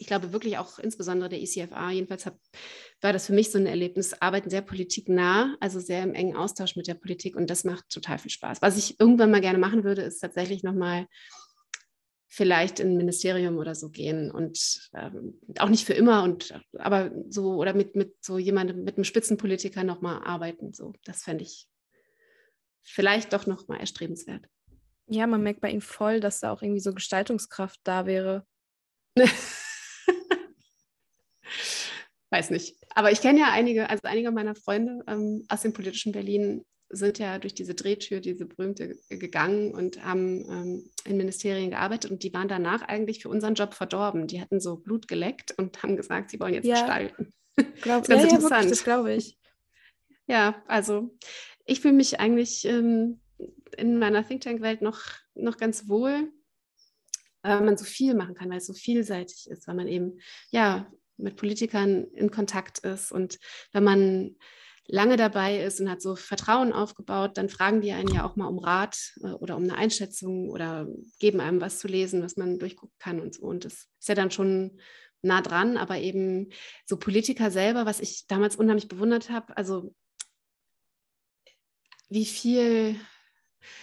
ich glaube wirklich auch insbesondere der ECFA, jedenfalls hab, war das für mich so ein Erlebnis, arbeiten sehr politiknah, also sehr im engen Austausch mit der Politik und das macht total viel Spaß. Was ich irgendwann mal gerne machen würde, ist tatsächlich nochmal vielleicht in ein Ministerium oder so gehen und ähm, auch nicht für immer und aber so oder mit, mit so jemandem, mit einem Spitzenpolitiker nochmal arbeiten. So, das fände ich vielleicht doch nochmal erstrebenswert. Ja, man merkt bei ihm voll, dass da auch irgendwie so Gestaltungskraft da wäre. Weiß nicht. Aber ich kenne ja einige, also einige meiner Freunde ähm, aus dem politischen Berlin sind ja durch diese Drehtür, diese berühmte, gegangen und haben ähm, in Ministerien gearbeitet und die waren danach eigentlich für unseren Job verdorben. Die hatten so Blut geleckt und haben gesagt, sie wollen jetzt ja, gestalten. Glaub, das ist ganz ja, interessant. Ja, wirklich, das glaube ich. Ja, also ich fühle mich eigentlich ähm, in meiner Think Tank-Welt noch, noch ganz wohl, weil man so viel machen kann, weil es so vielseitig ist, weil man eben ja mit Politikern in Kontakt ist und wenn man lange dabei ist und hat so Vertrauen aufgebaut, dann fragen die einen ja auch mal um Rat äh, oder um eine Einschätzung oder geben einem was zu lesen, was man durchgucken kann und so. Und das ist ja dann schon nah dran, aber eben so Politiker selber, was ich damals unheimlich bewundert habe, also wie viel,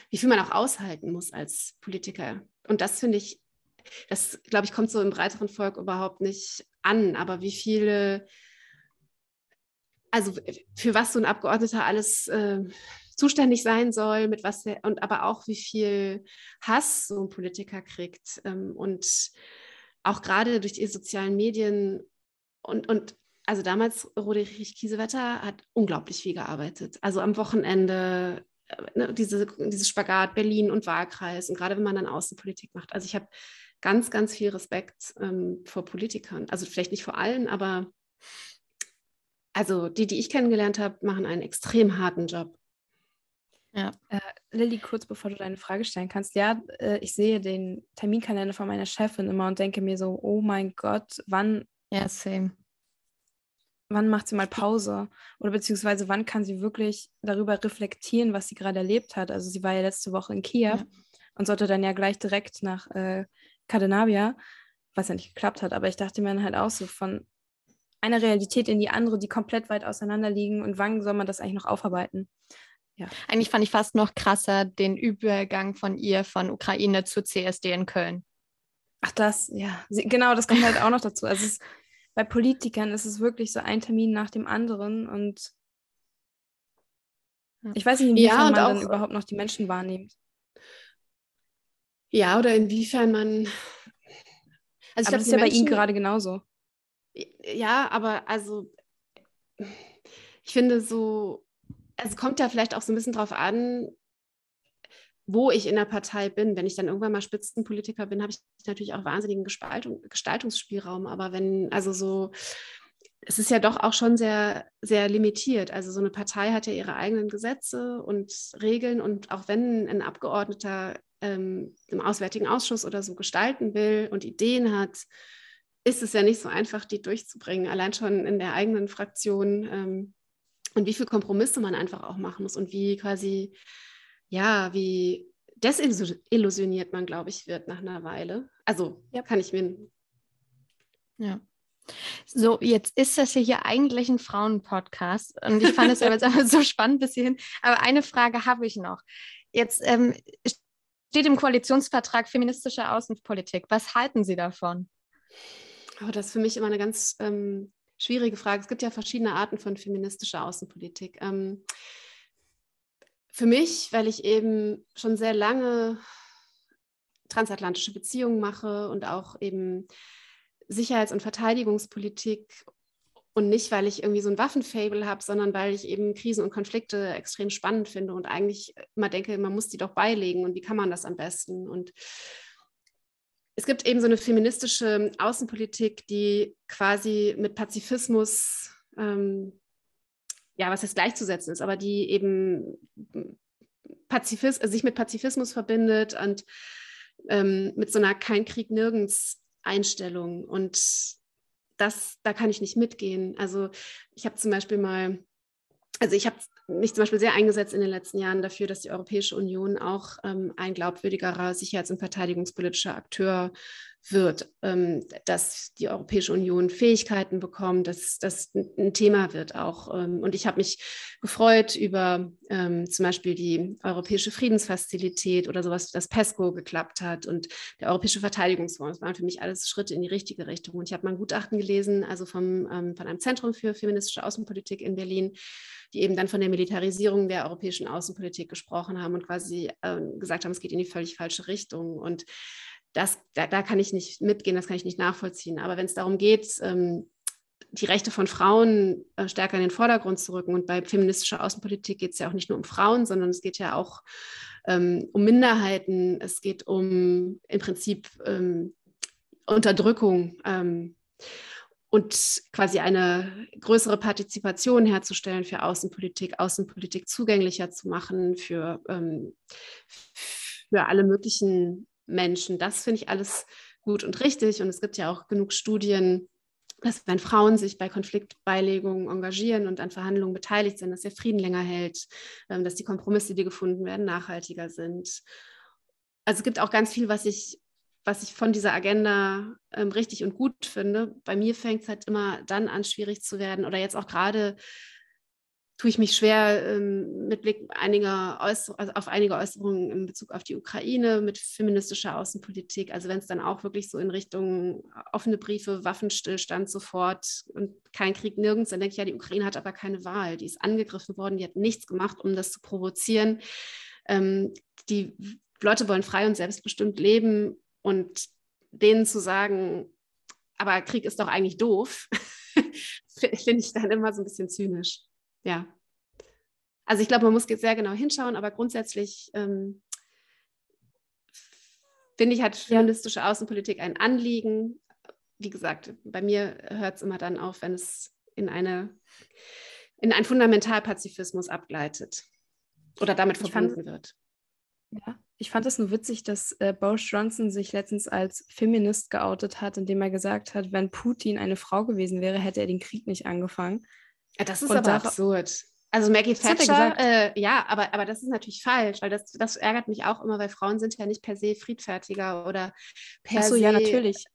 wie viel man auch aushalten muss als Politiker. Und das finde ich das, glaube ich, kommt so im breiteren Volk überhaupt nicht an. Aber wie viele, also für was so ein Abgeordneter alles äh, zuständig sein soll, mit was der, und aber auch wie viel Hass so ein Politiker kriegt. Ähm, und auch gerade durch die sozialen Medien und, und also damals, Roderich Kiesewetter hat unglaublich viel gearbeitet. Also am Wochenende, ne, diese, dieses Spagat Berlin und Wahlkreis und gerade wenn man dann Außenpolitik macht. Also ich habe ganz, ganz viel Respekt ähm, vor Politikern. Also vielleicht nicht vor allen, aber also die, die ich kennengelernt habe, machen einen extrem harten Job. Ja. Äh, Lilly, kurz bevor du deine Frage stellen kannst, ja, äh, ich sehe den Terminkalender von meiner Chefin immer und denke mir so, oh mein Gott, wann, ja, same. Wann macht sie mal Pause? Oder beziehungsweise wann kann sie wirklich darüber reflektieren, was sie gerade erlebt hat? Also sie war ja letzte Woche in Kiew ja. und sollte dann ja gleich direkt nach äh, Cadenavia, was ja nicht geklappt hat, aber ich dachte mir dann halt auch so von einer Realität in die andere, die komplett weit auseinander liegen und wann soll man das eigentlich noch aufarbeiten? Ja. Eigentlich fand ich fast noch krasser den Übergang von ihr von Ukraine zur CSD in Köln. Ach, das, ja, genau, das kommt halt auch noch dazu. Also es, bei Politikern ist es wirklich so ein Termin nach dem anderen und ich weiß nicht, inwiefern ja, man auch, dann überhaupt noch die Menschen wahrnimmt. Ja, oder inwiefern man. Also aber das ist ja Menschen, bei Ihnen gerade genauso. Ja, aber also ich finde so, es kommt ja vielleicht auch so ein bisschen drauf an, wo ich in der Partei bin. Wenn ich dann irgendwann mal Spitzenpolitiker bin, habe ich natürlich auch wahnsinnigen Gestaltung, Gestaltungsspielraum. Aber wenn, also so, es ist ja doch auch schon sehr, sehr limitiert. Also so eine Partei hat ja ihre eigenen Gesetze und Regeln und auch wenn ein Abgeordneter ähm, im Auswärtigen Ausschuss oder so gestalten will und Ideen hat, ist es ja nicht so einfach, die durchzubringen, allein schon in der eigenen Fraktion ähm, und wie viel Kompromisse man einfach auch machen muss und wie quasi, ja, wie desillusioniert man, glaube ich, wird nach einer Weile. Also ja. kann ich mir. Ja. So, jetzt ist das hier eigentlich ein Frauenpodcast und ich fand es aber jetzt aber so spannend bis hierhin. Aber eine Frage habe ich noch. Jetzt ähm, steht im Koalitionsvertrag feministische Außenpolitik. Was halten Sie davon? Oh, das ist für mich immer eine ganz ähm, schwierige Frage. Es gibt ja verschiedene Arten von feministischer Außenpolitik. Ähm, für mich, weil ich eben schon sehr lange transatlantische Beziehungen mache und auch eben Sicherheits- und Verteidigungspolitik und nicht, weil ich irgendwie so ein Waffenfable habe, sondern weil ich eben Krisen und Konflikte extrem spannend finde und eigentlich immer denke, man muss die doch beilegen und wie kann man das am besten? Und es gibt eben so eine feministische Außenpolitik, die quasi mit Pazifismus, ähm, ja, was heißt gleichzusetzen ist, aber die eben Pazifis sich mit Pazifismus verbindet und ähm, mit so einer kein Krieg nirgends Einstellung. Und das, da kann ich nicht mitgehen. Also ich habe zum Beispiel mal, also ich habe mich zum Beispiel sehr eingesetzt in den letzten Jahren dafür, dass die Europäische Union auch ähm, ein glaubwürdigerer sicherheits- und verteidigungspolitischer Akteur wird, ähm, dass die Europäische Union Fähigkeiten bekommt, dass das ein Thema wird auch. Ähm, und ich habe mich gefreut über ähm, zum Beispiel die Europäische Friedensfazilität oder sowas, das PESCO geklappt hat und der Europäische Verteidigungsfonds. Das waren für mich alles Schritte in die richtige Richtung. Und ich habe mal ein Gutachten gelesen, also vom, von einem Zentrum für feministische Außenpolitik in Berlin, die eben dann von der Militarisierung der europäischen Außenpolitik gesprochen haben und quasi gesagt haben, es geht in die völlig falsche Richtung. Und das, da, da, kann ich nicht mitgehen, das kann ich nicht nachvollziehen. Aber wenn es darum geht, ähm, die Rechte von Frauen äh, stärker in den Vordergrund zu rücken, und bei feministischer Außenpolitik geht es ja auch nicht nur um Frauen, sondern es geht ja auch ähm, um Minderheiten, es geht um im Prinzip ähm, Unterdrückung ähm, und quasi eine größere Partizipation herzustellen für Außenpolitik, Außenpolitik zugänglicher zu machen für, ähm, für alle möglichen Menschen. Das finde ich alles gut und richtig. Und es gibt ja auch genug Studien, dass wenn Frauen sich bei Konfliktbeilegungen engagieren und an Verhandlungen beteiligt sind, dass der Frieden länger hält, ähm, dass die Kompromisse, die gefunden werden, nachhaltiger sind. Also es gibt auch ganz viel, was ich, was ich von dieser Agenda ähm, richtig und gut finde. Bei mir fängt es halt immer dann an, schwierig zu werden oder jetzt auch gerade tue ich mich schwer ähm, mit Blick einiger also auf einige Äußerungen in Bezug auf die Ukraine mit feministischer Außenpolitik. Also wenn es dann auch wirklich so in Richtung offene Briefe, Waffenstillstand sofort und kein Krieg nirgends, dann denke ich ja, die Ukraine hat aber keine Wahl. Die ist angegriffen worden, die hat nichts gemacht, um das zu provozieren. Ähm, die Leute wollen frei und selbstbestimmt leben und denen zu sagen, aber Krieg ist doch eigentlich doof, finde ich dann immer so ein bisschen zynisch ja. Also ich glaube, man muss sehr genau hinschauen, aber grundsätzlich ähm, finde ich, hat feministische Außenpolitik ein Anliegen. Wie gesagt, bei mir hört es immer dann auf, wenn es in eine in einen Fundamentalpazifismus abgleitet oder damit verbunden wird. Ja, ich fand es nur witzig, dass äh, Boris Johnson sich letztens als Feminist geoutet hat, indem er gesagt hat, wenn Putin eine Frau gewesen wäre, hätte er den Krieg nicht angefangen. Ja, das ist und aber absurd. Also Maggie Thatcher, äh, ja, aber, aber das ist natürlich falsch, weil das, das ärgert mich auch immer, weil Frauen sind ja nicht per se friedfertiger oder per Ach so, se. ja, natürlich.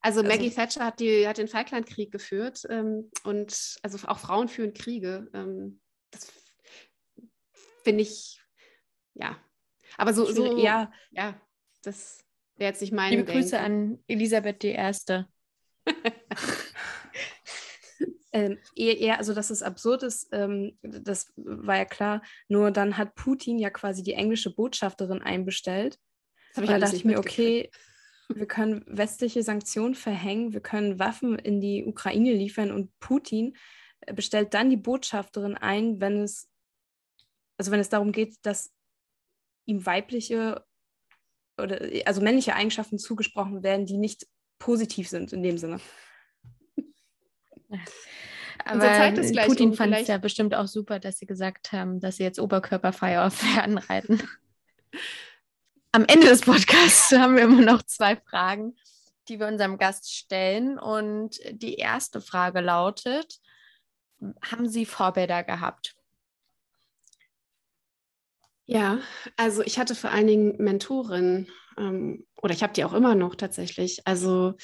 Also, also Maggie also, Thatcher hat, die, hat den Falklandkrieg geführt ähm, und also auch Frauen führen Kriege. Ähm, das finde ich, ja. Aber so, so ja. ja, das wäre jetzt nicht mein Liebe Denken. Grüße an Elisabeth I. Ähm, eher, also dass es absurd ist, ähm, das war ja klar. Nur dann hat Putin ja quasi die englische Botschafterin einbestellt. Das ich da dachte ich mir, okay, wir können westliche Sanktionen verhängen, wir können Waffen in die Ukraine liefern und Putin bestellt dann die Botschafterin ein, wenn es, also wenn es darum geht, dass ihm weibliche oder also männliche Eigenschaften zugesprochen werden, die nicht positiv sind in dem Sinne. Aber Putin fand es ja bestimmt auch super, dass sie gesagt haben, dass sie jetzt oberkörperfrei auf Pferden reiten. Am Ende des Podcasts haben wir immer noch zwei Fragen, die wir unserem Gast stellen. Und die erste Frage lautet: Haben Sie Vorbilder gehabt? Ja, also ich hatte vor allen Dingen Mentoren ähm, oder ich habe die auch immer noch tatsächlich. Also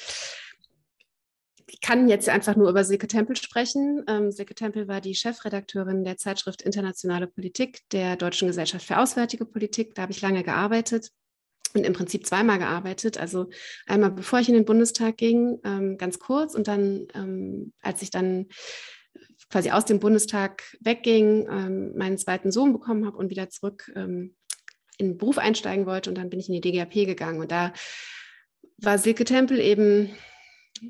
ich kann jetzt einfach nur über Silke Tempel sprechen. Ähm, Silke Tempel war die Chefredakteurin der Zeitschrift Internationale Politik der Deutschen Gesellschaft für Auswärtige Politik. Da habe ich lange gearbeitet und im Prinzip zweimal gearbeitet. Also einmal bevor ich in den Bundestag ging, ähm, ganz kurz und dann, ähm, als ich dann quasi aus dem Bundestag wegging, ähm, meinen zweiten Sohn bekommen habe und wieder zurück ähm, in den Beruf einsteigen wollte. Und dann bin ich in die DGAP gegangen. Und da war Silke Tempel eben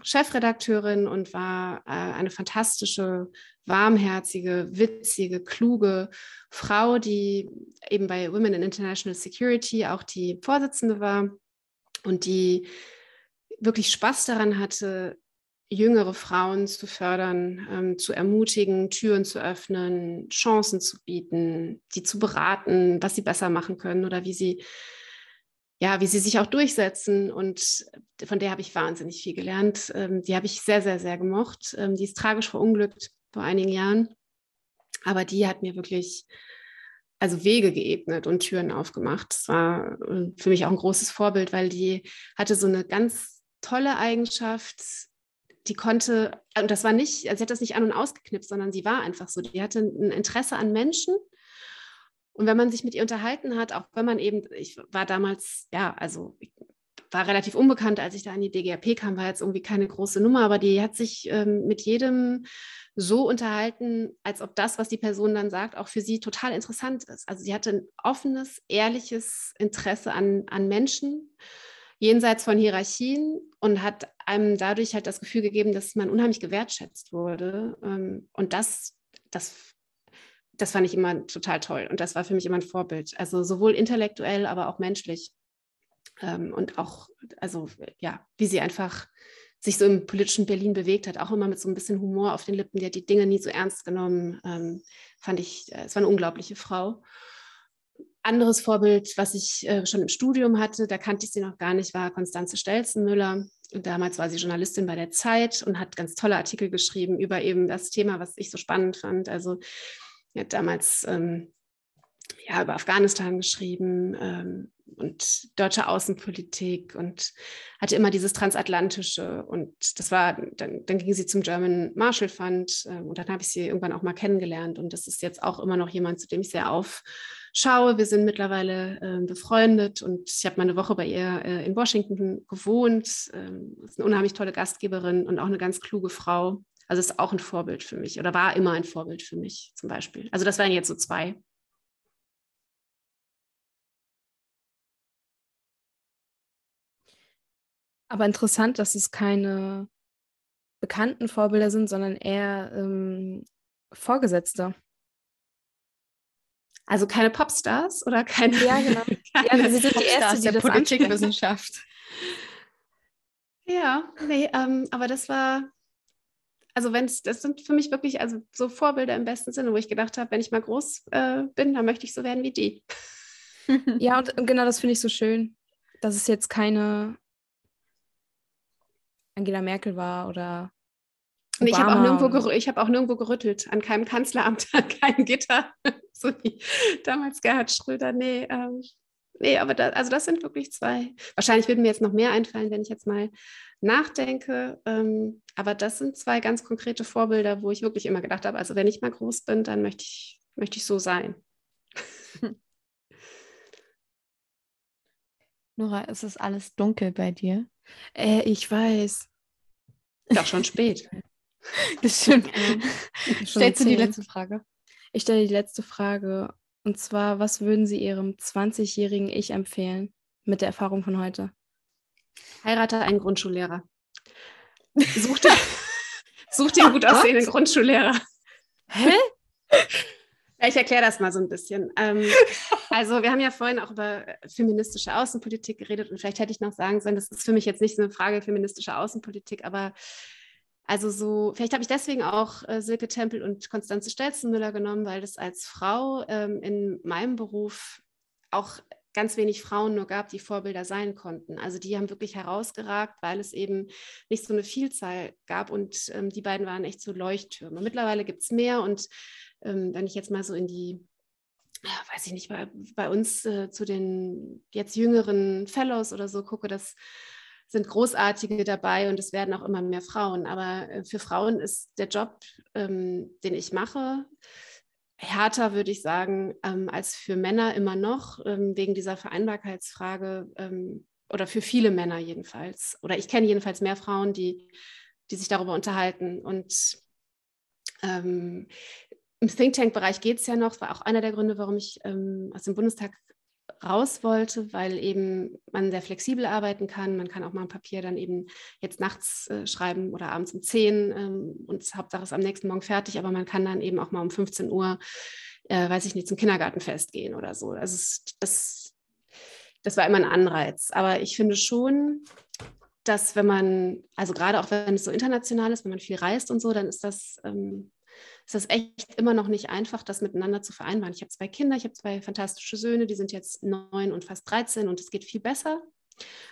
Chefredakteurin und war äh, eine fantastische, warmherzige, witzige, kluge Frau, die eben bei Women in International Security auch die Vorsitzende war und die wirklich Spaß daran hatte, jüngere Frauen zu fördern, ähm, zu ermutigen, Türen zu öffnen, Chancen zu bieten, die zu beraten, was sie besser machen können oder wie sie ja, wie sie sich auch durchsetzen. Und von der habe ich wahnsinnig viel gelernt. Ähm, die habe ich sehr, sehr, sehr gemocht. Ähm, die ist tragisch verunglückt vor einigen Jahren. Aber die hat mir wirklich also Wege geebnet und Türen aufgemacht. Das war äh, für mich auch ein großes Vorbild, weil die hatte so eine ganz tolle Eigenschaft. Die konnte, und das war nicht, also sie hat das nicht an und ausgeknipst, sondern sie war einfach so. Die hatte ein Interesse an Menschen und wenn man sich mit ihr unterhalten hat, auch wenn man eben, ich war damals, ja, also war relativ unbekannt, als ich da in die DGRP kam, war jetzt irgendwie keine große Nummer, aber die hat sich ähm, mit jedem so unterhalten, als ob das, was die Person dann sagt, auch für sie total interessant ist. Also sie hatte ein offenes, ehrliches Interesse an, an Menschen, jenseits von Hierarchien und hat einem dadurch halt das Gefühl gegeben, dass man unheimlich gewertschätzt wurde. Ähm, und das, das das fand ich immer total toll und das war für mich immer ein Vorbild. Also sowohl intellektuell, aber auch menschlich. Ähm, und auch, also ja, wie sie einfach sich so im politischen Berlin bewegt hat, auch immer mit so ein bisschen Humor auf den Lippen. Die hat die Dinge nie so ernst genommen. Ähm, fand ich, äh, es war eine unglaubliche Frau. Anderes Vorbild, was ich äh, schon im Studium hatte, da kannte ich sie noch gar nicht, war Konstanze Stelzenmüller. Damals war sie Journalistin bei der Zeit und hat ganz tolle Artikel geschrieben über eben das Thema, was ich so spannend fand. Also er hat damals ähm, ja, über Afghanistan geschrieben ähm, und deutsche Außenpolitik und hatte immer dieses Transatlantische. Und das war, dann, dann ging sie zum German Marshall Fund äh, und dann habe ich sie irgendwann auch mal kennengelernt. Und das ist jetzt auch immer noch jemand, zu dem ich sehr aufschaue. Wir sind mittlerweile äh, befreundet und ich habe mal eine Woche bei ihr äh, in Washington gewohnt. Ähm, ist eine unheimlich tolle Gastgeberin und auch eine ganz kluge Frau. Also ist auch ein Vorbild für mich oder war immer ein Vorbild für mich zum Beispiel. Also das wären jetzt so zwei. Aber interessant, dass es keine bekannten Vorbilder sind, sondern eher ähm, Vorgesetzte. Also keine Popstars oder keine. Ja, genau. keine ja, sie sind die erste, die der Politikwissenschaft. ja, nee, ähm, aber das war also wenn es, das sind für mich wirklich also so Vorbilder im besten Sinne, wo ich gedacht habe, wenn ich mal groß äh, bin, dann möchte ich so werden wie die. ja, und genau das finde ich so schön, dass es jetzt keine Angela Merkel war oder und ich habe auch, nirgendwo hab auch nirgendwo gerüttelt, an keinem Kanzleramt, an keinem Gitter, so wie damals Gerhard Schröder. Nee, ähm, nee aber da, also das sind wirklich zwei. Wahrscheinlich würden mir jetzt noch mehr einfallen, wenn ich jetzt mal nachdenke. Ähm, aber das sind zwei ganz konkrete Vorbilder, wo ich wirklich immer gedacht habe, also wenn ich mal groß bin, dann möchte ich, möchte ich so sein. Nora, ist es alles dunkel bei dir? Äh, ich weiß. Ist auch schon spät. das stimmt. Stellst du die letzte Frage? Ich stelle die letzte Frage. Und zwar, was würden Sie Ihrem 20-jährigen Ich empfehlen mit der Erfahrung von heute? Heirate einen Grundschullehrer. Such dir, such dir einen gut aussehenden Grundschullehrer. Hä? Ich erkläre das mal so ein bisschen. Ähm, also wir haben ja vorhin auch über feministische Außenpolitik geredet und vielleicht hätte ich noch sagen sollen, das ist für mich jetzt nicht so eine Frage feministischer Außenpolitik, aber also so, vielleicht habe ich deswegen auch äh, Silke Tempel und Konstanze Stelzenmüller genommen, weil das als Frau ähm, in meinem Beruf auch ganz wenig Frauen nur gab, die Vorbilder sein konnten. Also die haben wirklich herausgeragt, weil es eben nicht so eine Vielzahl gab und ähm, die beiden waren echt so Leuchttürme. Mittlerweile gibt es mehr und ähm, wenn ich jetzt mal so in die weiß ich nicht, bei, bei uns äh, zu den jetzt jüngeren Fellows oder so gucke, das sind großartige dabei und es werden auch immer mehr Frauen. Aber äh, für Frauen ist der Job, ähm, den ich mache, härter, würde ich sagen, ähm, als für Männer immer noch, ähm, wegen dieser Vereinbarkeitsfrage ähm, oder für viele Männer jedenfalls. Oder ich kenne jedenfalls mehr Frauen, die, die sich darüber unterhalten. Und ähm, im Think Tank-Bereich geht es ja noch, war auch einer der Gründe, warum ich ähm, aus dem Bundestag raus wollte, weil eben man sehr flexibel arbeiten kann. Man kann auch mal ein Papier dann eben jetzt nachts äh, schreiben oder abends um 10 ähm, und Hauptsache ist am nächsten Morgen fertig, aber man kann dann eben auch mal um 15 Uhr, äh, weiß ich nicht, zum Kindergartenfest gehen oder so. Also es, das, das war immer ein Anreiz. Aber ich finde schon, dass wenn man, also gerade auch wenn es so international ist, wenn man viel reist und so, dann ist das ähm, ist das echt immer noch nicht einfach, das miteinander zu vereinbaren. Ich habe zwei Kinder, ich habe zwei fantastische Söhne, die sind jetzt neun und fast 13 und es geht viel besser.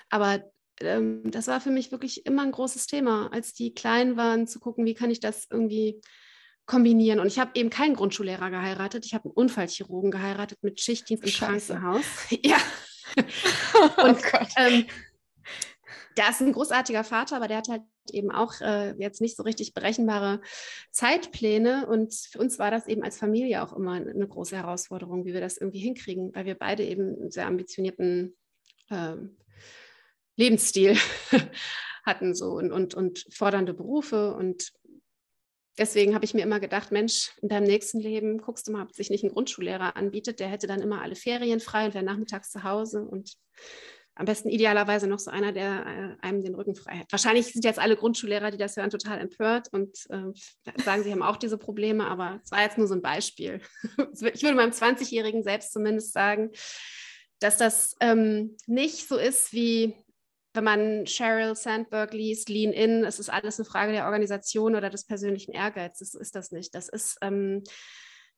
Aber ähm, das war für mich wirklich immer ein großes Thema, als die klein waren, zu gucken, wie kann ich das irgendwie kombinieren. Und ich habe eben keinen Grundschullehrer geheiratet, ich habe einen Unfallchirurgen geheiratet mit Schichtdienst im Scheiße. Krankenhaus. ja. Oh und oh ähm, der ist ein großartiger Vater, aber der hat halt eben auch äh, jetzt nicht so richtig berechenbare Zeitpläne. Und für uns war das eben als Familie auch immer eine große Herausforderung, wie wir das irgendwie hinkriegen, weil wir beide eben einen sehr ambitionierten äh, Lebensstil hatten so und, und, und fordernde Berufe. Und deswegen habe ich mir immer gedacht, Mensch, in deinem nächsten Leben guckst du mal, ob sich nicht ein Grundschullehrer anbietet. Der hätte dann immer alle Ferien frei und wäre nachmittags zu Hause und am besten idealerweise noch so einer, der äh, einem den Rücken frei hat. Wahrscheinlich sind jetzt alle Grundschullehrer, die das hören, total empört und äh, sagen, sie haben auch diese Probleme, aber es war jetzt nur so ein Beispiel. ich würde meinem 20-Jährigen selbst zumindest sagen, dass das ähm, nicht so ist wie wenn man Sheryl Sandberg liest, Lean In, es ist alles eine Frage der Organisation oder des persönlichen Ehrgeizes, ist das nicht. Das ist ähm,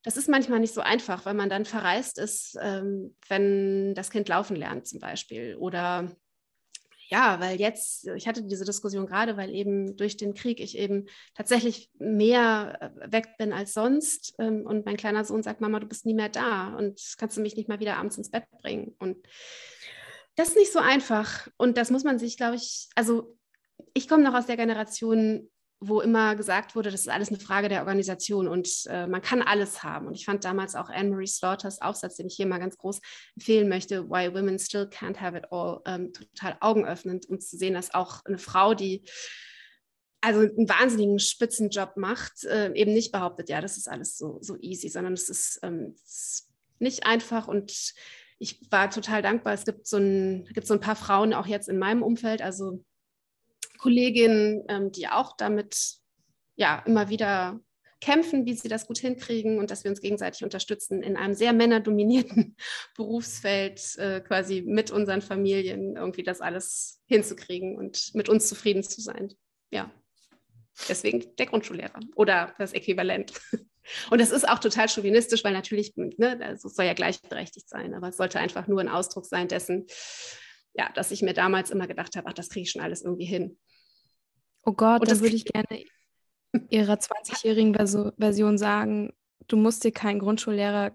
das ist manchmal nicht so einfach, weil man dann verreist ist, ähm, wenn das Kind laufen lernt zum Beispiel. Oder ja, weil jetzt, ich hatte diese Diskussion gerade, weil eben durch den Krieg ich eben tatsächlich mehr äh, weg bin als sonst. Ähm, und mein kleiner Sohn sagt, Mama, du bist nie mehr da und kannst du mich nicht mal wieder abends ins Bett bringen. Und das ist nicht so einfach. Und das muss man sich, glaube ich, also ich komme noch aus der Generation, wo immer gesagt wurde, das ist alles eine Frage der Organisation und äh, man kann alles haben. Und ich fand damals auch Anne-Marie Slaughters Aufsatz, den ich hier mal ganz groß empfehlen möchte, Why Women Still Can't Have It All, ähm, total augenöffnend, um zu sehen, dass auch eine Frau, die also einen wahnsinnigen Spitzenjob macht, äh, eben nicht behauptet, ja, das ist alles so, so easy, sondern es ist, ähm, nicht einfach und ich war total dankbar. Es gibt so, ein, gibt so ein paar Frauen auch jetzt in meinem Umfeld, also Kolleginnen, ähm, die auch damit ja immer wieder kämpfen, wie sie das gut hinkriegen und dass wir uns gegenseitig unterstützen in einem sehr männerdominierten Berufsfeld, äh, quasi mit unseren Familien irgendwie das alles hinzukriegen und mit uns zufrieden zu sein. Ja, deswegen der Grundschullehrer oder das Äquivalent. Und das ist auch total chauvinistisch, weil natürlich, ne, also es soll ja gleichberechtigt sein, aber es sollte einfach nur ein Ausdruck sein dessen, ja, dass ich mir damals immer gedacht habe, ach, das kriege ich schon alles irgendwie hin. Oh Gott, und dann würde ich gerne Ihrer 20-jährigen Version sagen, du musst dir keinen Grundschullehrer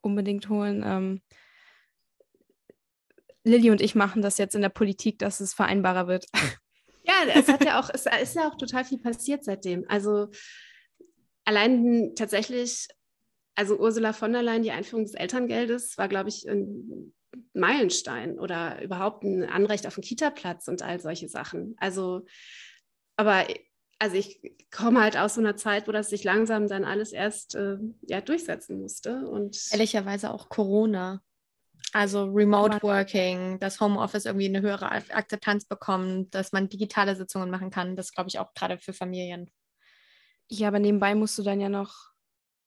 unbedingt holen. Ähm, Lilly und ich machen das jetzt in der Politik, dass es vereinbarer wird. Ja, es hat ja auch, es ist ja auch total viel passiert seitdem. Also allein tatsächlich, also Ursula von der Leyen, die Einführung des Elterngeldes war, glaube ich, Meilenstein oder überhaupt ein Anrecht auf einen Kita-Platz und all solche Sachen. Also aber also ich komme halt aus so einer Zeit, wo das sich langsam dann alles erst äh, ja, durchsetzen musste. Und Ehrlicherweise auch Corona. Also Remote Working, dass Homeoffice irgendwie eine höhere Akzeptanz bekommt, dass man digitale Sitzungen machen kann. Das glaube ich auch gerade für Familien. Ja, aber nebenbei musst du dann ja noch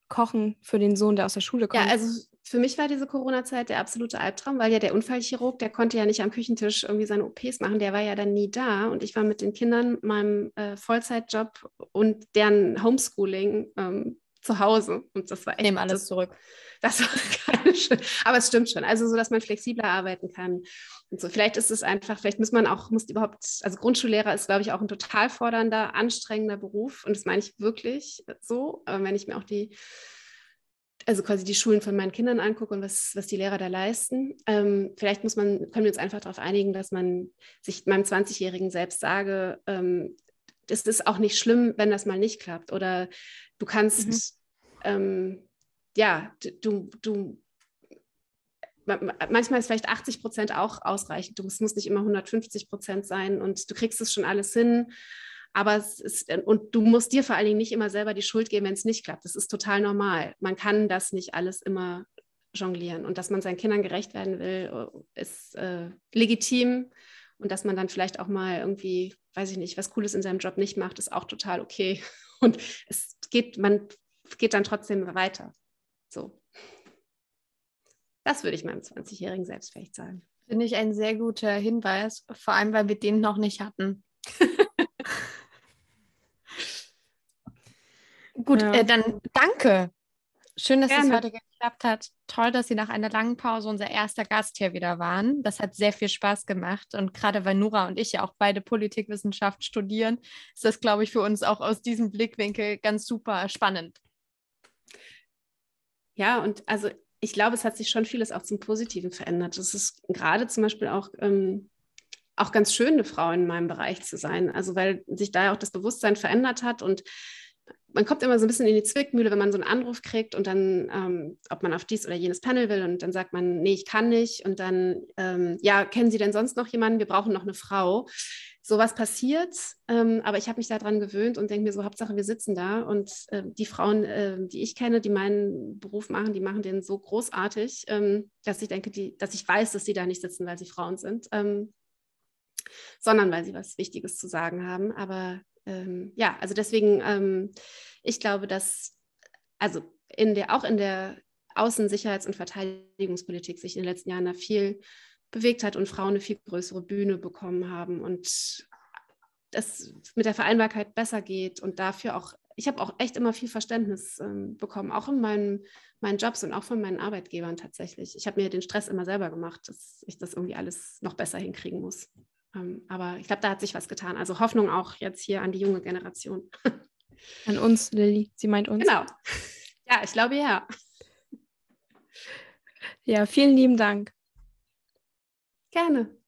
kochen für den Sohn, der aus der Schule kommt. Ja, also für mich war diese Corona-Zeit der absolute Albtraum, weil ja der Unfallchirurg, der konnte ja nicht am Küchentisch irgendwie seine OPs machen, der war ja dann nie da und ich war mit den Kindern, meinem äh, Vollzeitjob und deren Homeschooling ähm, zu Hause und das war echt. Nehmen alles das, zurück. Das war keine schön, aber es stimmt schon. Also so, dass man flexibler arbeiten kann und so. Vielleicht ist es einfach, vielleicht muss man auch, muss überhaupt, also Grundschullehrer ist, glaube ich, auch ein total fordernder, anstrengender Beruf und das meine ich wirklich so. Aber wenn ich mir auch die also quasi die Schulen von meinen Kindern angucke und was, was die Lehrer da leisten. Ähm, vielleicht muss man, können wir uns einfach darauf einigen, dass man sich meinem 20-Jährigen selbst sage, ähm, es ist auch nicht schlimm, wenn das mal nicht klappt. Oder du kannst, mhm. ähm, ja, du, du, manchmal ist vielleicht 80 Prozent auch ausreichend. Du, es muss nicht immer 150 Prozent sein und du kriegst es schon alles hin. Aber es ist, und du musst dir vor allen Dingen nicht immer selber die Schuld geben, wenn es nicht klappt. Das ist total normal. Man kann das nicht alles immer jonglieren. Und dass man seinen Kindern gerecht werden will, ist äh, legitim. Und dass man dann vielleicht auch mal irgendwie, weiß ich nicht, was Cooles in seinem Job nicht macht, ist auch total okay. Und es geht, man geht dann trotzdem weiter. So. Das würde ich meinem 20-Jährigen selbst vielleicht sagen. Finde ich ein sehr guter Hinweis, vor allem weil wir den noch nicht hatten. Gut, ja. äh, dann danke. Schön, dass Gerne. es heute geklappt hat. Toll, dass Sie nach einer langen Pause unser erster Gast hier wieder waren. Das hat sehr viel Spaß gemacht. Und gerade weil Nura und ich ja auch beide Politikwissenschaft studieren, ist das, glaube ich, für uns auch aus diesem Blickwinkel ganz super spannend. Ja, und also ich glaube, es hat sich schon vieles auch zum Positiven verändert. Es ist gerade zum Beispiel auch, ähm, auch ganz schön, eine Frau in meinem Bereich zu sein. Also weil sich da ja auch das Bewusstsein verändert hat und man kommt immer so ein bisschen in die Zwickmühle, wenn man so einen Anruf kriegt und dann, ähm, ob man auf dies oder jenes Panel will und dann sagt man, nee, ich kann nicht und dann, ähm, ja, kennen Sie denn sonst noch jemanden? Wir brauchen noch eine Frau. Sowas passiert, ähm, aber ich habe mich daran gewöhnt und denke mir so, Hauptsache, wir sitzen da und äh, die Frauen, äh, die ich kenne, die meinen Beruf machen, die machen den so großartig, ähm, dass ich denke, die, dass ich weiß, dass sie da nicht sitzen, weil sie Frauen sind, ähm, sondern weil sie was Wichtiges zu sagen haben. Aber ähm, ja, also deswegen, ähm, ich glaube, dass, also in der, auch in der Außen-, Sicherheits- und Verteidigungspolitik sich in den letzten Jahren da viel bewegt hat und Frauen eine viel größere Bühne bekommen haben und das mit der Vereinbarkeit besser geht und dafür auch, ich habe auch echt immer viel Verständnis ähm, bekommen, auch in meinen, meinen Jobs und auch von meinen Arbeitgebern tatsächlich. Ich habe mir den Stress immer selber gemacht, dass ich das irgendwie alles noch besser hinkriegen muss. Ähm, aber ich glaube, da hat sich was getan. Also Hoffnung auch jetzt hier an die junge Generation. An uns, Lilly. Sie meint uns. Genau. Ja, ich glaube ja. Ja, vielen lieben Dank. Gerne.